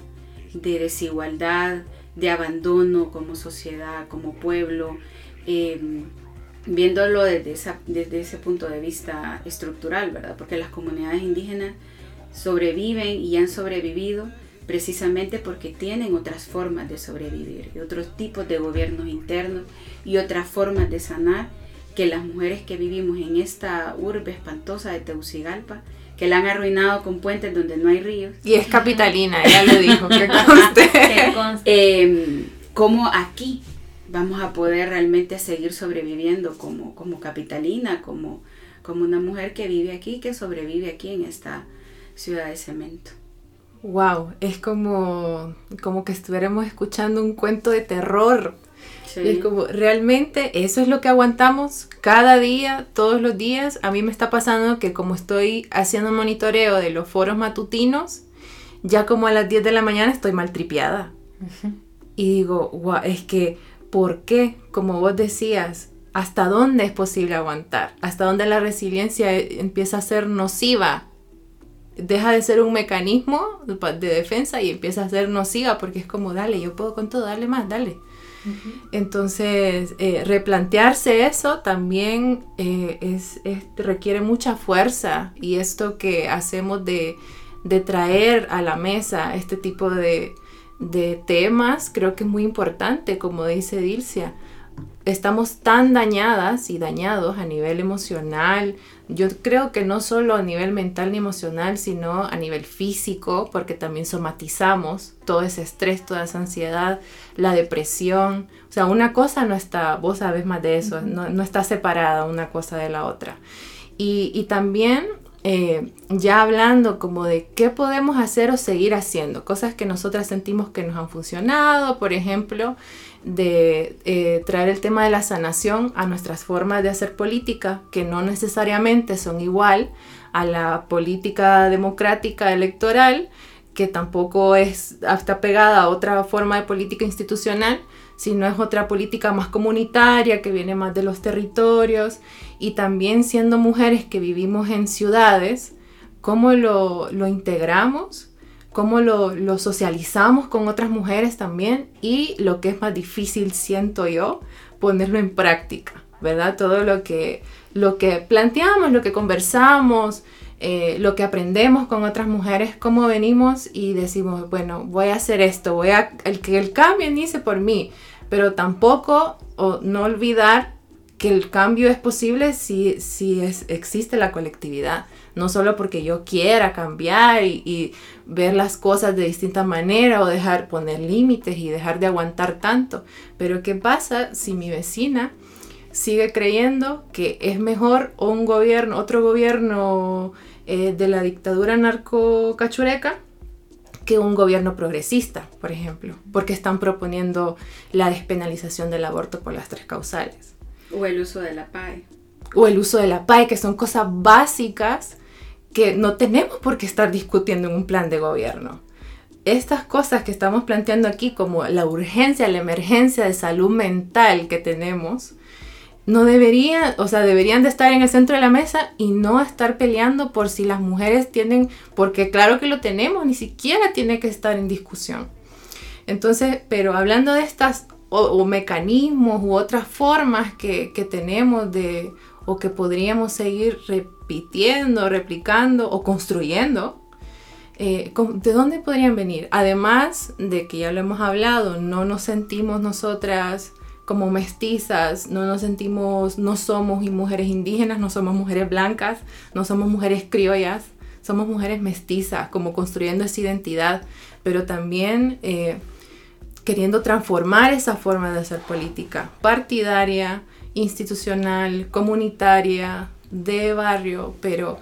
de desigualdad, de abandono como sociedad, como pueblo, eh, viéndolo desde, esa, desde ese punto de vista estructural, ¿verdad? Porque las comunidades indígenas sobreviven y han sobrevivido precisamente porque tienen otras formas de sobrevivir, y otros tipos de gobiernos internos y otras formas de sanar que las mujeres que vivimos en esta urbe espantosa de Tegucigalpa, que la han arruinado con puentes donde no hay ríos, Y es capitalina, ya lo dijo, que conste. Que conste. eh, cómo aquí vamos a poder realmente seguir sobreviviendo como, como capitalina, como, como una mujer que vive aquí, que sobrevive aquí en esta ciudad de cemento. Wow, es como, como que estuviéramos escuchando un cuento de terror. Sí. Y Es como, realmente eso es lo que aguantamos cada día, todos los días. A mí me está pasando que como estoy haciendo monitoreo de los foros matutinos, ya como a las 10 de la mañana estoy maltripiada. Y digo, "Guau, es que, ¿por qué? Como vos decías, ¿hasta dónde es posible aguantar? ¿Hasta dónde la resiliencia eh, empieza a ser nociva? Deja de ser un mecanismo de defensa y empieza a ser nociva porque es como, dale, yo puedo con todo, dale más, dale. Entonces, eh, replantearse eso también eh, es, es- requiere mucha fuerza y esto que hacemos de, de traer a la mesa este tipo de, de temas creo que es muy importante, como dice Dilcia. Estamos tan dañadas y dañados a nivel emocional, yo creo que no solo a nivel mental ni emocional, sino a nivel físico, porque también somatizamos todo ese estrés, toda esa ansiedad, la depresión. O sea, una cosa no está, vos sabes más de eso, no, no está separada una cosa de la otra. Y, y también eh, ya hablando como de qué podemos hacer o seguir haciendo, cosas que nosotras sentimos que nos han funcionado, por ejemplo, de eh, traer el tema de la sanación a nuestras formas de hacer política, que no necesariamente son igual a la política democrática electoral, que tampoco es, está pegada a otra forma de política institucional, sino es otra política más comunitaria que viene más de los territorios. Y también siendo mujeres que vivimos en ciudades, cómo lo, lo integramos, cómo lo, lo socializamos con otras mujeres también y lo que es más difícil, siento yo, ponerlo en práctica, ¿verdad? Todo lo que, lo que planteamos, lo que conversamos, eh, lo que aprendemos con otras mujeres, cómo venimos y decimos, bueno, voy a hacer esto, voy a el que el cambio inicie por mí, pero tampoco o no olvidar que el cambio es posible si, si es, existe la colectividad, no solo porque yo quiera cambiar y, y ver las cosas de distinta manera o dejar poner límites y dejar de aguantar tanto, pero ¿qué pasa si mi vecina sigue creyendo que es mejor un gobierno, otro gobierno eh, de la dictadura narcocachureca que un gobierno progresista, por ejemplo, porque están proponiendo la despenalización del aborto por las tres causales. O el uso de la PAE. O el uso de la PAE, que son cosas básicas que no tenemos por qué estar discutiendo en un plan de gobierno. Estas cosas que estamos planteando aquí, como la urgencia, la emergencia de salud mental que tenemos, no deberían, o sea, deberían de estar en el centro de la mesa y no estar peleando por si las mujeres tienen, porque claro que lo tenemos, ni siquiera tiene que estar en discusión. Entonces, pero hablando de estas o, mecanismos u otras formas que, que, tenemos de, o que podríamos seguir repitiendo, replicando o construyendo, eh, ¿de dónde podrían venir? Además de que ya lo hemos hablado, no nos sentimos nosotras como mestizas, no nos sentimos, no somos mujeres indígenas, no somos mujeres blancas, no somos mujeres criollas, somos mujeres mestizas, como construyendo esa identidad, pero también eh, queriendo transformar esa forma de hacer política partidaria, institucional, comunitaria, de barrio, pero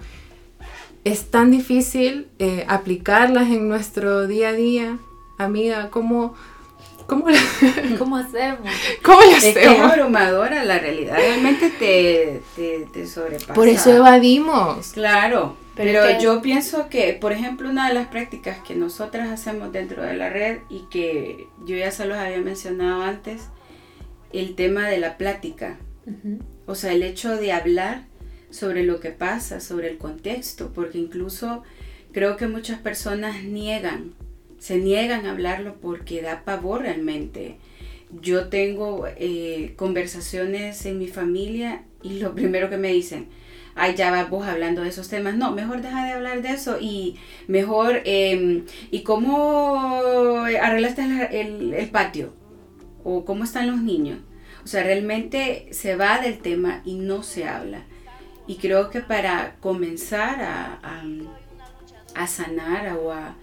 es tan difícil eh, aplicarlas en nuestro día a día. Amiga, ¿cómo, cómo, ¿Cómo hacemos? ¿Cómo lo hacemos? Es que es abrumadora la realidad, realmente te, te, te sobrepasa. Por eso evadimos. Claro, pero, yo pienso que, por ejemplo, una de las prácticas que nosotras hacemos dentro de la red y que yo ya se los había mencionado antes, el tema de la plática. O sea, el hecho de hablar sobre lo que pasa, sobre el contexto, porque incluso creo que muchas personas niegan, se niegan a hablarlo porque da pavor realmente. Yo tengo eh, conversaciones en mi familia y lo primero que me dicen, ay, ya vas vos hablando de esos temas. No, mejor deja de hablar de eso y mejor, em, ¿y cómo arreglaste el, el, patio? ¿O cómo están los niños? O sea, realmente se va del tema y no se habla. Y creo que para comenzar a, a, a sanar o a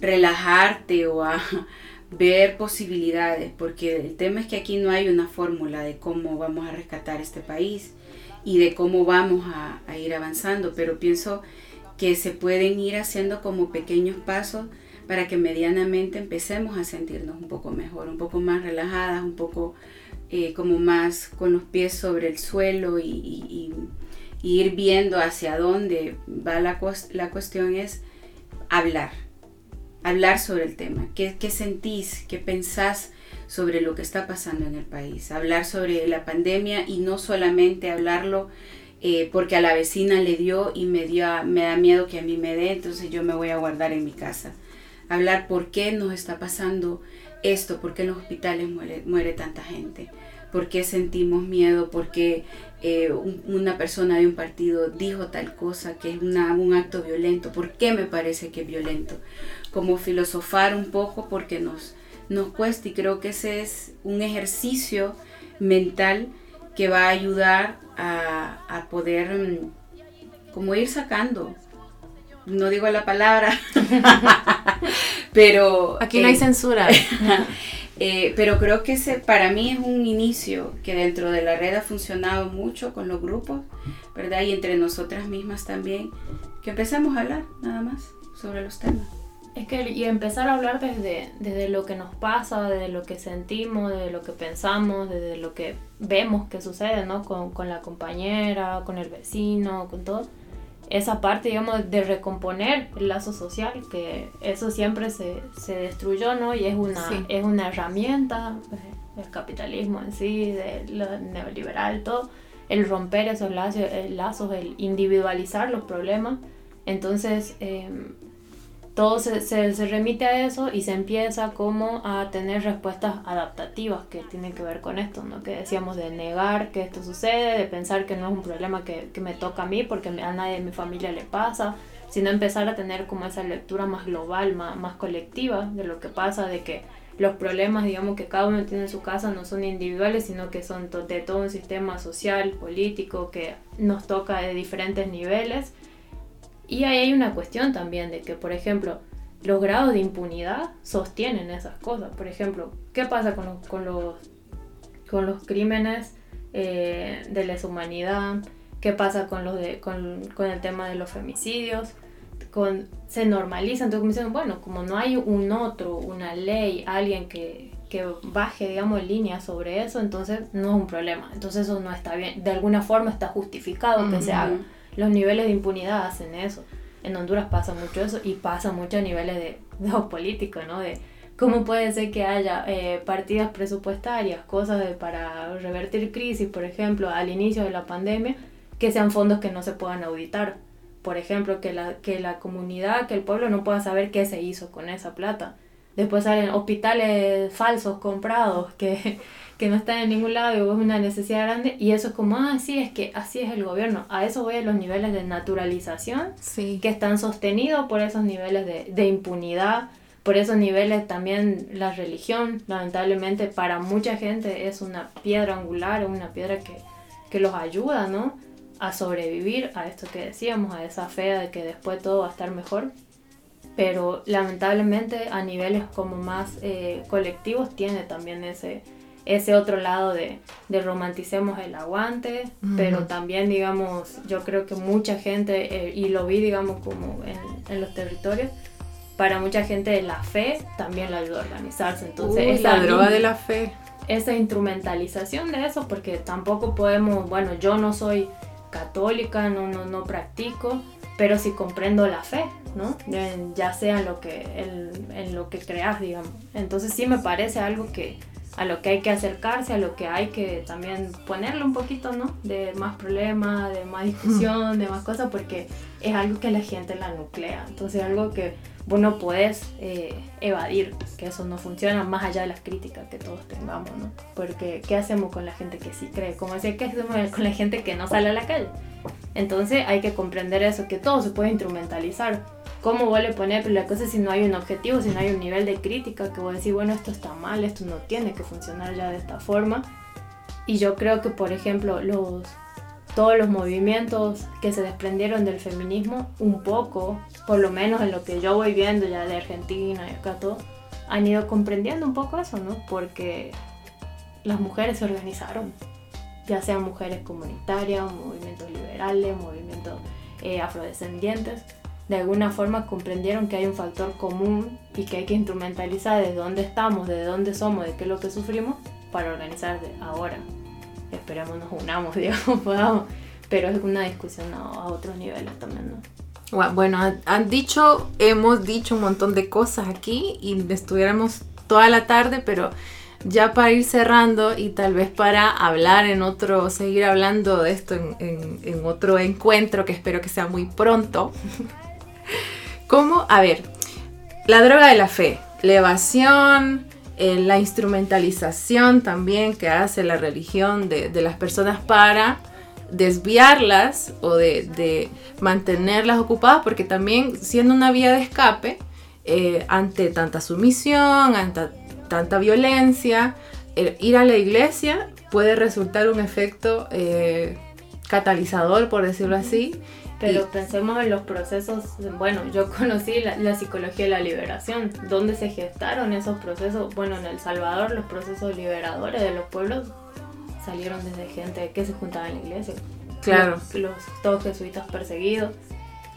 relajarte o a ver posibilidades, porque el tema es que aquí no hay una fórmula de cómo vamos a rescatar este país y de cómo vamos a, ir avanzando, pero pienso que se pueden ir haciendo como pequeños pasos para que medianamente empecemos a sentirnos un poco mejor, un poco más relajadas, un poco eh, como más con los pies sobre el suelo y, ir viendo hacia dónde va la, la cuestión es hablar, hablar sobre el tema, qué, qué sentís, qué pensás sobre lo que está pasando en el país, hablar sobre la pandemia y no solamente hablarlo eh, porque a la vecina le dio y me, dio, me da miedo que a mí me dé, entonces yo me voy a guardar en mi casa. Hablar por qué nos está pasando esto, por qué en los hospitales muere, tanta gente, por qué sentimos miedo, por qué eh, una persona de un partido dijo tal cosa que es un acto violento, por qué me parece que es violento. Como filosofar un poco porque nos, cuesta y creo que ese es un ejercicio mental que va a ayudar a, poder mm, como ir sacando no digo la palabra, pero... Aquí no hay eh, censura. Eh, pero creo que ese para mí es un inicio que dentro de la red ha funcionado mucho con los grupos, ¿verdad? Y entre nosotras mismas también, que empezamos a hablar nada más sobre los temas. Es que y empezar a hablar desde, desde lo que nos pasa, desde lo que sentimos, desde lo que pensamos, desde lo que vemos que sucede, ¿no? Con, con la compañera, con el vecino, con todo. Esa parte, digamos, de recomponer el lazo social, que eso siempre se, se destruyó, ¿no? Y es una, es una herramienta del capitalismo en sí, del neoliberal, todo. El romper esos lazos, el, lazos, el individualizar los problemas. Entonces, eh, todo se, se, remite a eso y se empieza como a tener respuestas adaptativas que tienen que ver con esto, ¿no? Que decíamos de negar que esto sucede, de pensar que no es un problema que, que me toca a mí porque a nadie de mi familia le pasa, sino empezar a tener como esa lectura más global, más, más colectiva de lo que pasa, de que los problemas, digamos, que cada uno tiene en su casa no son individuales, sino que son de todo un sistema social, político, que nos toca de diferentes niveles y ahí hay una cuestión también de que, por ejemplo, los grados de impunidad sostienen esas cosas. Por ejemplo, ¿qué pasa con los, con los, con los crímenes eh, de lesa humanidad? ¿Qué pasa con, los de, con, con, el tema de los femicidios? con, se normaliza, entonces como dicen, bueno, como no hay un otro, una ley, alguien que, que baje, digamos, línea sobre eso, entonces no es un problema, entonces eso no está bien, de alguna forma está justificado que se haga. Los niveles de impunidad hacen eso. En Honduras pasa mucho eso y pasa mucho a niveles de, de político, ¿no? De, ¿Cómo puede ser que haya eh, partidas presupuestarias, cosas para revertir crisis, por ejemplo, al inicio de la pandemia, que sean fondos que no se puedan auditar? Por ejemplo, que la, que la comunidad, que el pueblo no pueda saber qué se hizo con esa plata. Después salen hospitales falsos comprados que, que no están en ningún lado y es una necesidad grande. Y eso es como, ah, sí, es que así es el gobierno. A eso voy a los niveles de naturalización Sí. que están sostenidos por esos niveles de, de impunidad, por esos niveles también la religión, lamentablemente para mucha gente es una piedra angular, una piedra que, que los ayuda, ¿no? A sobrevivir a esto que decíamos, a esa fe de que después todo va a estar mejor. Pero lamentablemente a niveles como más eh, colectivos tiene también ese, ese otro lado de, de romanticemos el aguante, pero también, digamos, yo creo que mucha gente, eh, y lo vi, digamos, como en, en los territorios, para mucha gente la fe también la ayuda a organizarse. Entonces, esa la droga de la fe. esa instrumentalización de eso, porque tampoco podemos, bueno, yo no soy católica, no, no, no practico, pero sí comprendo la fe, ¿no? En- ya sea en lo que, en, en lo que creas, digamos. Entonces sí me parece algo que a lo que hay que acercarse, a lo que hay que también ponerle un poquito, ¿no? De más problemas, de más discusión, de más cosas, porque es algo que la gente la nuclea. Entonces algo que vos no podés eh, evadir, que eso no funciona más allá de las críticas que todos tengamos, ¿no? Porque ¿qué hacemos con la gente que sí cree? Como decía, ¿qué hacemos con la gente que no sale a la calle? Entonces hay que comprender eso, que todo se puede instrumentalizar. ¿Cómo vos le poner? Pero la cosa es si no hay un objetivo, si no hay un nivel de crítica, que vos decís, bueno, esto está mal, esto no tiene que funcionar ya de esta forma. Y yo creo que, por ejemplo, los, todos los movimientos que se desprendieron del feminismo, un poco, por lo menos en lo que yo voy viendo ya de Argentina y acá todo, han ido comprendiendo un poco eso, ¿no? Porque las mujeres se organizaron, ya sean mujeres comunitarias, movimientos liberales, movimientos eh, afrodescendientes, de alguna forma comprendieron que hay un factor común y que hay que instrumentalizar de dónde estamos, de dónde somos, de qué es lo que sufrimos, para organizar de ahora. Esperemos nos unamos, digamos, podamos. Pero es una discusión a, a otros niveles también, ¿no? Bueno, han, dicho, hemos dicho un montón de cosas aquí y estuviéramos toda la tarde, pero ya para ir cerrando y tal vez para hablar en otro, seguir hablando de esto en otro encuentro que espero que sea muy pronto. ¿Cómo? A ver, la droga de la fe, la evasión, eh, la instrumentalización también que hace la religión de, las personas para desviarlas o de, mantenerlas ocupadas, porque también siendo una vía de escape eh, ante tanta sumisión, ante tanta violencia, ir a la iglesia puede resultar un efecto eh, catalizador, por decirlo así. Pero Y- pensemos en los procesos, bueno, yo conocí la, la psicología de la liberación, donde se gestaron esos procesos, bueno, en El Salvador los procesos liberadores de los pueblos salieron desde gente que se juntaba en la iglesia. Claro. Los, los todos jesuitas perseguidos.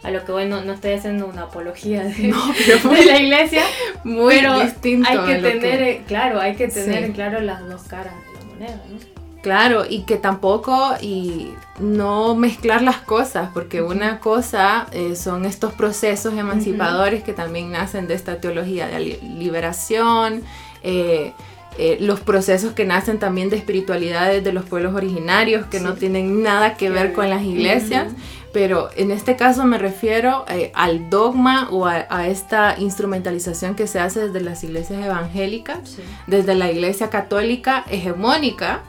A lo que bueno, no estoy haciendo una apología de, pero de la iglesia, Muy pero distinto. hay que tener, claro, hay que tener Sí. claro las dos caras de la moneda, ¿no? Claro, y que tampoco y no mezclar las cosas, porque una cosa eh, son estos procesos emancipadores que también nacen de esta teología de li- liberación, eh, eh, los procesos que nacen también de espiritualidades de los pueblos originarios que no tienen nada que ver con las iglesias, pero en este caso me refiero eh, al dogma o a, a esta instrumentalización que se hace desde las iglesias evangélicas Sí. desde la iglesia católica hegemónica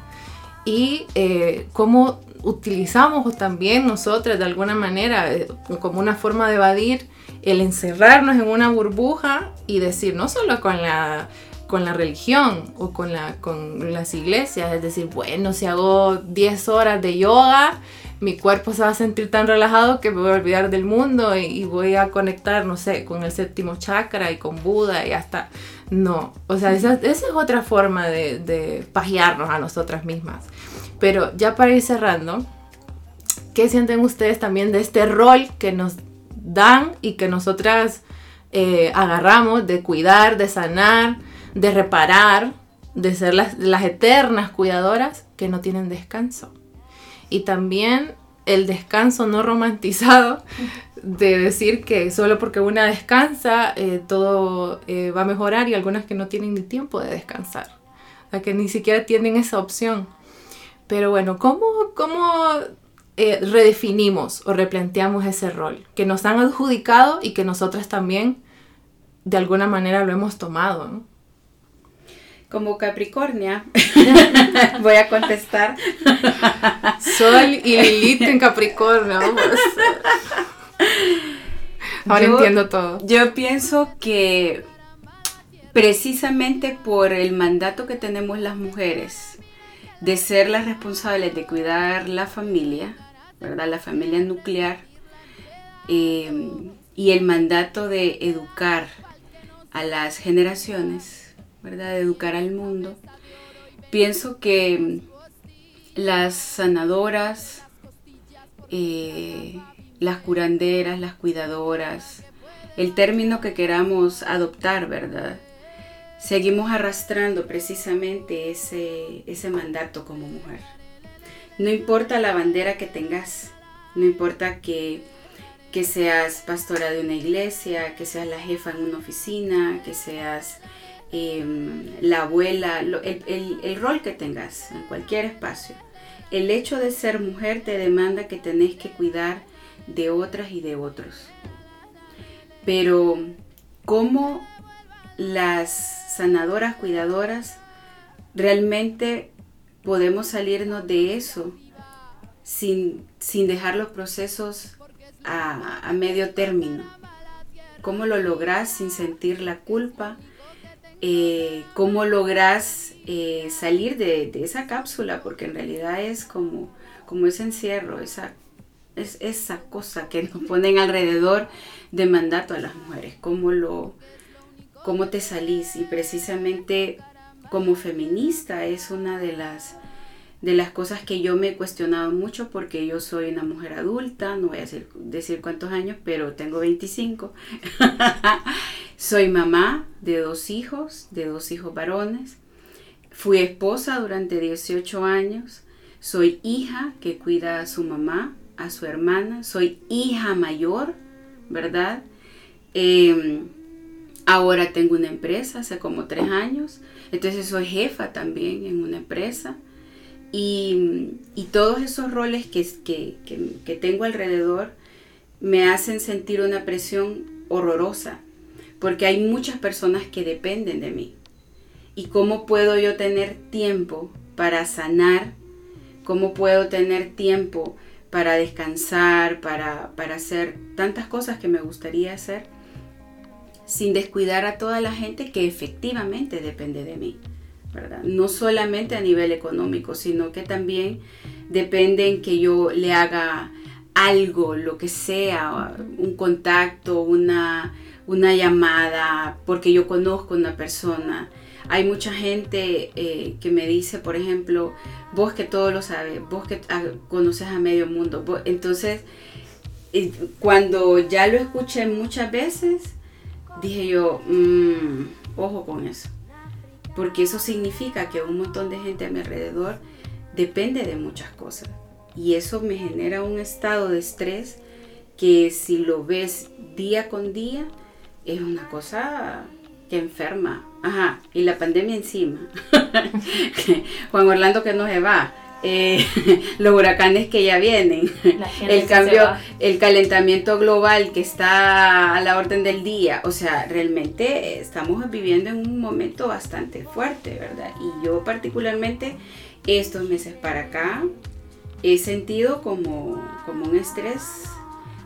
y eh, cómo utilizamos también nosotras de alguna manera eh, como una forma de evadir el encerrarnos en una burbuja y decir no solo con la con la religión o con, la, con las iglesias, es decir, bueno, si hago 10 horas de yoga, mi cuerpo se va a sentir tan relajado que me voy a olvidar del mundo y, y voy a conectar, no sé, con el séptimo chakra y con Buda y hasta... No, o sea, esa, esa es otra forma de, de pajearnos a nosotras mismas. Pero ya para ir cerrando, ¿qué sienten ustedes también de este rol que nos dan y que nosotras eh, agarramos de cuidar, de sanar, de reparar, de ser las, eternas cuidadoras que no tienen descanso. Y también el descanso no romantizado de decir que solo porque una descansa eh, todo eh, va a mejorar y algunas que no tienen ni tiempo de descansar. O que ni siquiera tienen esa opción. Pero bueno, ¿cómo, cómo eh, redefinimos o replanteamos ese rol que nos han adjudicado y que nosotras también de alguna manera lo hemos tomado? ¿no? Como Capricornia, voy a contestar. Sol y Lilith en Capricornio. Ahora Yo- entiendo todo. Yo pienso que precisamente por el mandato que tenemos las mujeres de ser las responsables de cuidar la familia, ¿verdad? La familia nuclear, eh, y el mandato de educar a las generaciones, ¿verdad? De educar al mundo. Pienso que las sanadoras, eh, las curanderas, las cuidadoras, el término que queramos adoptar, ¿verdad? Seguimos arrastrando precisamente ese, ese mandato como mujer. No importa la bandera que tengas, no importa que, que seas pastora de una iglesia, que seas la jefa en una oficina, que seas em, la abuela, lo- el, el- el rol que tengas en cualquier espacio. El hecho de ser mujer te demanda que tenés que cuidar de otras y de otros. Pero, ¿cómo las sanadoras, cuidadoras, realmente podemos salirnos de eso sin, sin dejar los procesos a, a medio término? ¿Cómo lo logras sin sentir la culpa? Eh, ¿Cómo logras eh, salir de, de esa cápsula? Porque en realidad es como, como ese encierro, esa, es esa cosa que nos ponen alrededor de mandato a las mujeres. ¿Cómo, lo, cómo te salís? Y precisamente como feminista es una de las de las cosas que yo me he cuestionado mucho porque yo soy una mujer adulta, no voy a decir, cuántos años, pero tengo 25. soy mamá de dos hijos, de dos hijos varones. Fui esposa durante 18 años. Soy hija que cuida a su mamá, a su hermana. Soy hija mayor, ¿verdad? Eh, ahora tengo una empresa hace como tres años. Entonces soy jefa también en una empresa. Y, todos esos roles que, que, que tengo alrededor me hacen sentir una presión horrorosa, porque hay muchas personas que dependen de mí. ¿Y cómo puedo yo tener tiempo para sanar? ¿Cómo puedo tener tiempo para descansar, para, para hacer tantas cosas que me gustaría hacer, sin descuidar a toda la gente que efectivamente depende de mí? ¿verdad? No solamente a nivel económico, sino que también depende en que yo le haga algo, lo que sea, un contacto, una, una llamada, porque yo conozco a una persona. Hay mucha gente eh, que me dice, por ejemplo, vos que todo lo sabes, vos que ah, conoces a medio mundo. Entonces, eh, cuando ya lo escuché muchas veces, dije yo, mmm, ojo con eso porque eso significa que un montón de gente a mi alrededor depende de muchas cosas. Y eso me genera un estado de estrés que si lo ves día con día es una cosa que enferma. Ajá, y la pandemia encima. Juan Orlando que no se va. Eh, los huracanes que ya vienen, el cambio, el calentamiento global que está a la orden del día, o sea, realmente estamos viviendo en un momento bastante fuerte, ¿verdad? Y yo particularmente estos meses para acá he sentido como, como un estrés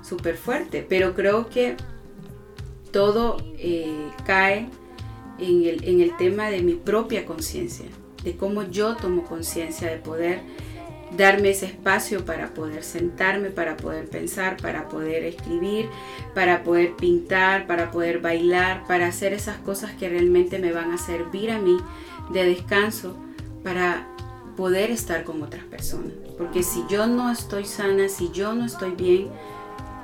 súper fuerte, pero creo que todo eh, cae en el, en el tema de mi propia conciencia de cómo yo tomo conciencia de poder darme ese espacio para poder sentarme, para poder pensar, para poder escribir, para poder pintar, para poder bailar, para hacer esas cosas que realmente me van a servir a mí de descanso para poder estar con otras personas. Porque si yo no estoy sana, si yo no estoy bien,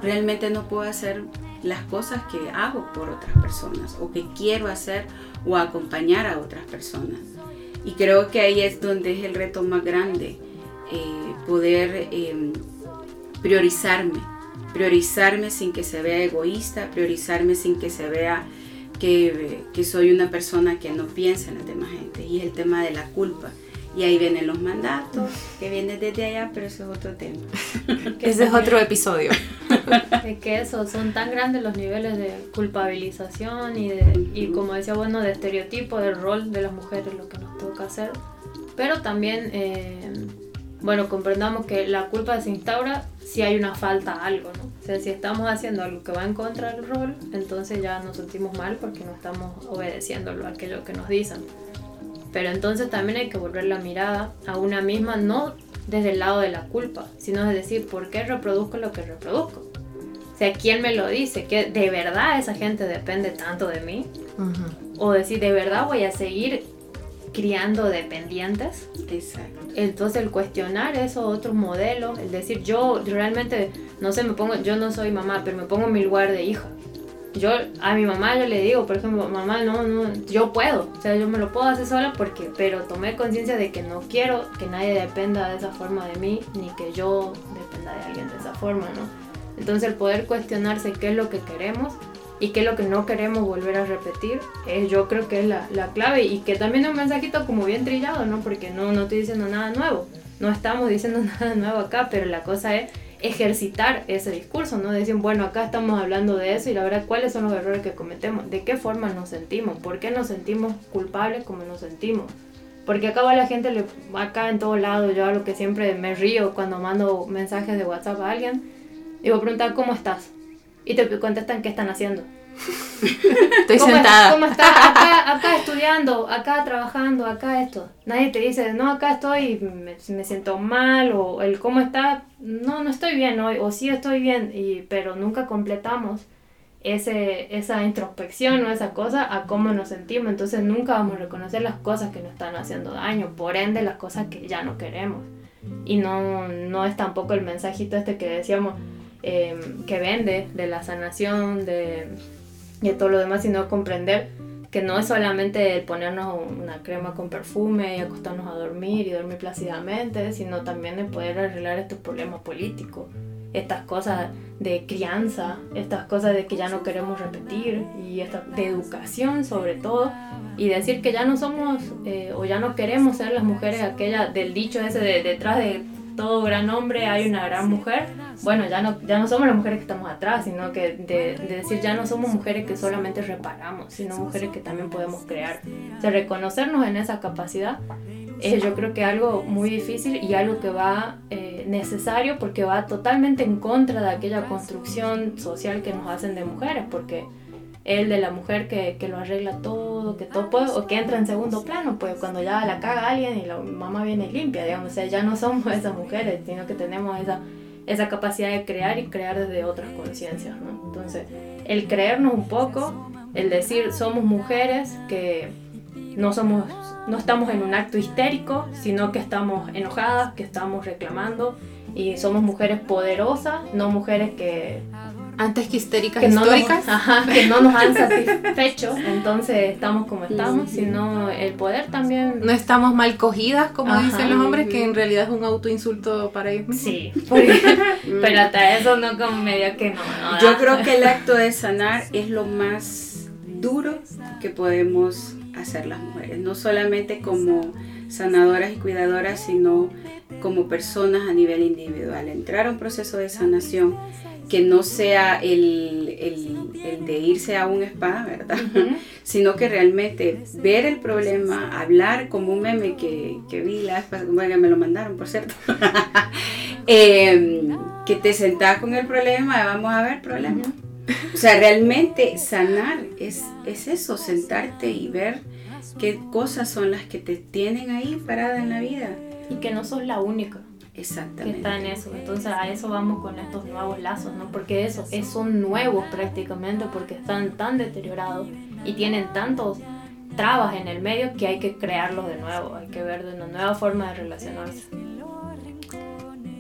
realmente no puedo hacer las cosas que hago por otras personas o que quiero hacer o acompañar a otras personas. Y creo que ahí es donde es el reto más grande, eh, poder em, priorizarme, priorizarme sin que se vea egoísta, priorizarme sin que se vea que, que soy una persona que no piensa en la demás gente. Y es el tema de la culpa. Y ahí vienen los mandatos, que vienen desde allá, pero eso es otro tema. Ese es otro episodio. Es que eso, son tan grandes los niveles de culpabilización y, de, y como decía, bueno, de estereotipo del rol de las mujeres, lo que nos toca hacer. Pero también, eh, bueno, comprendamos que la culpa se instaura si hay una falta a algo, ¿no? O sea, si estamos haciendo algo que va en contra del rol, entonces ya nos sentimos mal porque no estamos obedeciéndolo a aquello que nos dicen. Pero entonces también hay que volver la mirada a una misma, no desde el lado de la culpa, sino es decir, ¿por qué reproduzco lo que reproduzco? O sea, ¿quién me lo dice? ¿Que de verdad esa gente depende tanto de mí? O decir, ¿de verdad voy a seguir criando dependientes? Exacto. Entonces el cuestionar esos otros modelos, el decir, yo realmente, no sé, me pongo, yo no soy mamá, pero me pongo en mi lugar de hija yo a mi mamá yo le digo, por ejemplo, mamá, no, no, yo puedo, o sea, yo me lo puedo hacer sola porque, pero tomé conciencia de que no quiero que nadie dependa de esa forma de mí, ni que yo dependa de alguien de esa forma, ¿no? Entonces el poder cuestionarse qué es lo que queremos y qué es lo que no queremos volver a repetir, es, yo creo que es la, la clave y que también es un mensajito como bien trillado, ¿no? Porque no, no estoy diciendo nada nuevo, no estamos diciendo nada nuevo acá, pero la cosa es ejercitar ese discurso, ¿no? Decir, bueno, acá estamos hablando de eso y la verdad, ¿cuáles son los errores que cometemos? ¿De qué forma nos sentimos? ¿Por qué nos sentimos culpables como nos sentimos? Porque acá va la gente, le, acá en todo lado, yo lo que siempre me río cuando mando mensajes de WhatsApp a alguien, digo, preguntar, ¿cómo estás? Y te contestan, ¿qué están haciendo? Estoy sentada. ¿Cómo estás? Acá, acá estudiando, acá trabajando, acá esto. Nadie te dice, no, acá estoy, me, me siento mal, o el cómo está, no, no estoy bien hoy, o sí estoy bien, y, pero nunca completamos ese, esa introspección o esa cosa a cómo nos sentimos. Entonces nunca vamos a reconocer las cosas que nos están haciendo daño, por ende las cosas que ya no queremos. Y no, no es tampoco el mensajito este que decíamos eh, que vende de la sanación, de y todo lo demás, sino comprender que no es solamente el ponernos una crema con perfume y acostarnos a dormir y dormir plácidamente, sino también el poder arreglar estos problemas políticos, estas cosas de crianza, estas cosas de que ya no queremos repetir y esta, de educación sobre todo y decir que ya no somos eh, o ya no queremos ser las mujeres aquella del dicho ese de detrás de todo gran hombre hay una gran mujer, bueno, ya no, ya no somos las mujeres que estamos atrás, sino que de, decir ya no somos mujeres que solamente reparamos, sino mujeres que también podemos crear. O sea, reconocernos en esa capacidad es yo creo que algo muy difícil y algo que va eh, necesario porque va totalmente en contra de aquella construcción social que nos hacen de mujeres, porque el de la mujer que, que, lo arregla todo, que todo puede, o que entra en segundo plano, pues cuando ya la caga alguien y la mamá viene limpia, digamos, o sea, ya no somos esas mujeres, sino que tenemos esa, esa capacidad de crear y crear desde otras conciencias, ¿no? Entonces, el creernos un poco, el decir somos mujeres que no somos, no estamos en un acto histérico, sino que estamos enojadas, que estamos reclamando y somos mujeres poderosas, no mujeres que antes que histéricas que históricas. No nos, ajá, que no nos han satisfecho, entonces estamos como estamos, sino el poder también. No estamos mal cogidas, como ajá, dicen los hombres, que en realidad es un autoinsulto para ellos mismos. Sí, porque, pero hasta eso no como medio que no, no Yo creo que el acto de sanar es lo más duro que podemos hacer las mujeres, no solamente como sanadoras y cuidadoras, sino como personas a nivel individual. Entrar a un proceso de sanación que no sea el, el, el, de irse a un spa, ¿verdad? Uh -huh. Sino que realmente ver el problema, hablar como un meme que, que vi la bueno, me lo mandaron, por cierto, eh, que te sentás con el problema, vamos a ver problema. O sea, realmente sanar es, es eso, sentarte y ver qué cosas son las que te tienen ahí parada en la vida. Y que no sos la única Exactamente. que está en eso. Entonces a eso vamos con estos nuevos lazos, ¿no? Porque eso, es, son nuevos prácticamente porque están tan deteriorados y tienen tantos trabas en el medio que hay que crearlos de nuevo, hay que ver de una nueva forma de relacionarse.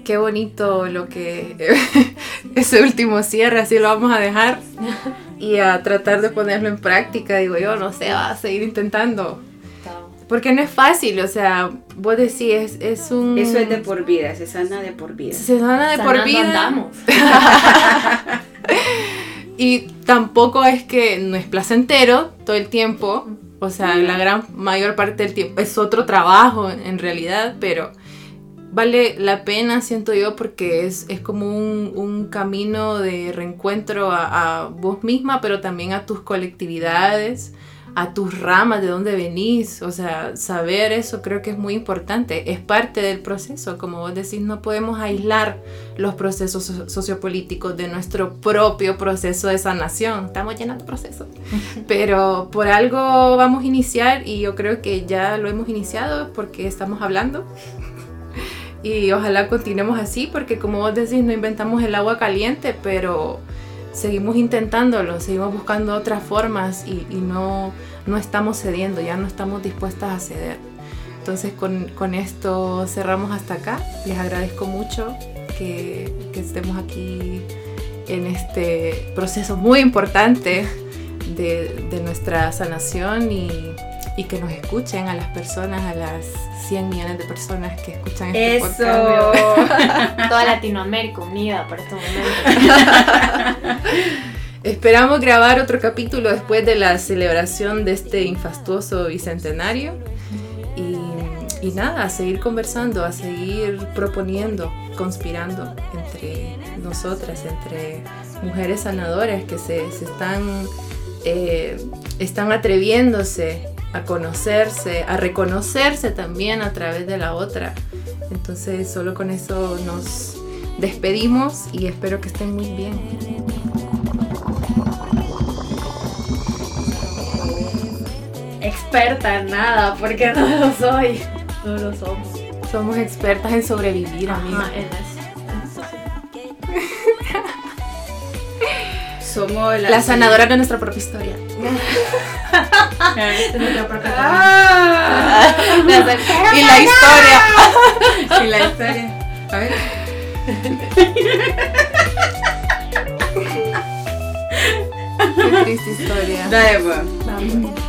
qué bonito lo que ese último cierre, así lo vamos a dejar y a tratar de ponerlo en práctica. Digo yo, no sé, va a seguir intentando. Porque no es fácil, o sea, vos decís, es, es un... Eso es de por vida, se sana de por vida. Se sana de por vida. andamos. Y tampoco es que no es placentero todo el tiempo. O sea, la gran mayor parte del tiempo es otro trabajo en realidad, pero vale la pena, siento yo, porque es, es como un, un camino de reencuentro a, a vos misma, pero también a tus colectividades, a tus ramas, de dónde venís. O sea, saber eso creo que es muy importante. Es parte del proceso. Como vos decís, no podemos aislar los procesos so- sociopolíticos de nuestro propio proceso de sanación. Estamos llenos de procesos. Pero por algo vamos a iniciar y yo creo que ya lo hemos iniciado porque estamos hablando. Y ojalá continuemos así porque como vos decís, no inventamos el agua caliente, pero seguimos intentándolo, seguimos buscando otras formas y, no, no estamos cediendo, ya no estamos dispuestas a ceder. Entonces con, con esto cerramos hasta acá. Les agradezco mucho que, que estemos aquí en este proceso muy importante de, de nuestra sanación y, y que nos escuchen a las personas, a las 100 millones de personas que escuchan este Eso. podcast. Toda Latinoamérica unida para este momento. Esperamos grabar otro capítulo después de la celebración de este infastuoso bicentenario. Y, y nada, a seguir conversando, a seguir proponiendo, conspirando entre nosotras, entre mujeres sanadoras que se, se están, eh, están atreviéndose a conocerse, a reconocerse también a través de la otra. Entonces solo con eso nos despedimos y espero que estén muy bien. Experta en nada, porque no lo soy. No lo somos. Somos expertas en sobrevivir, amiga. Ajá, en eso. Somos La sanadora de nuestra propia historia. Es nuestra propia Ah, y la historia. y la historia. A ver. Qué triste historia. Dale, pues. Vamos.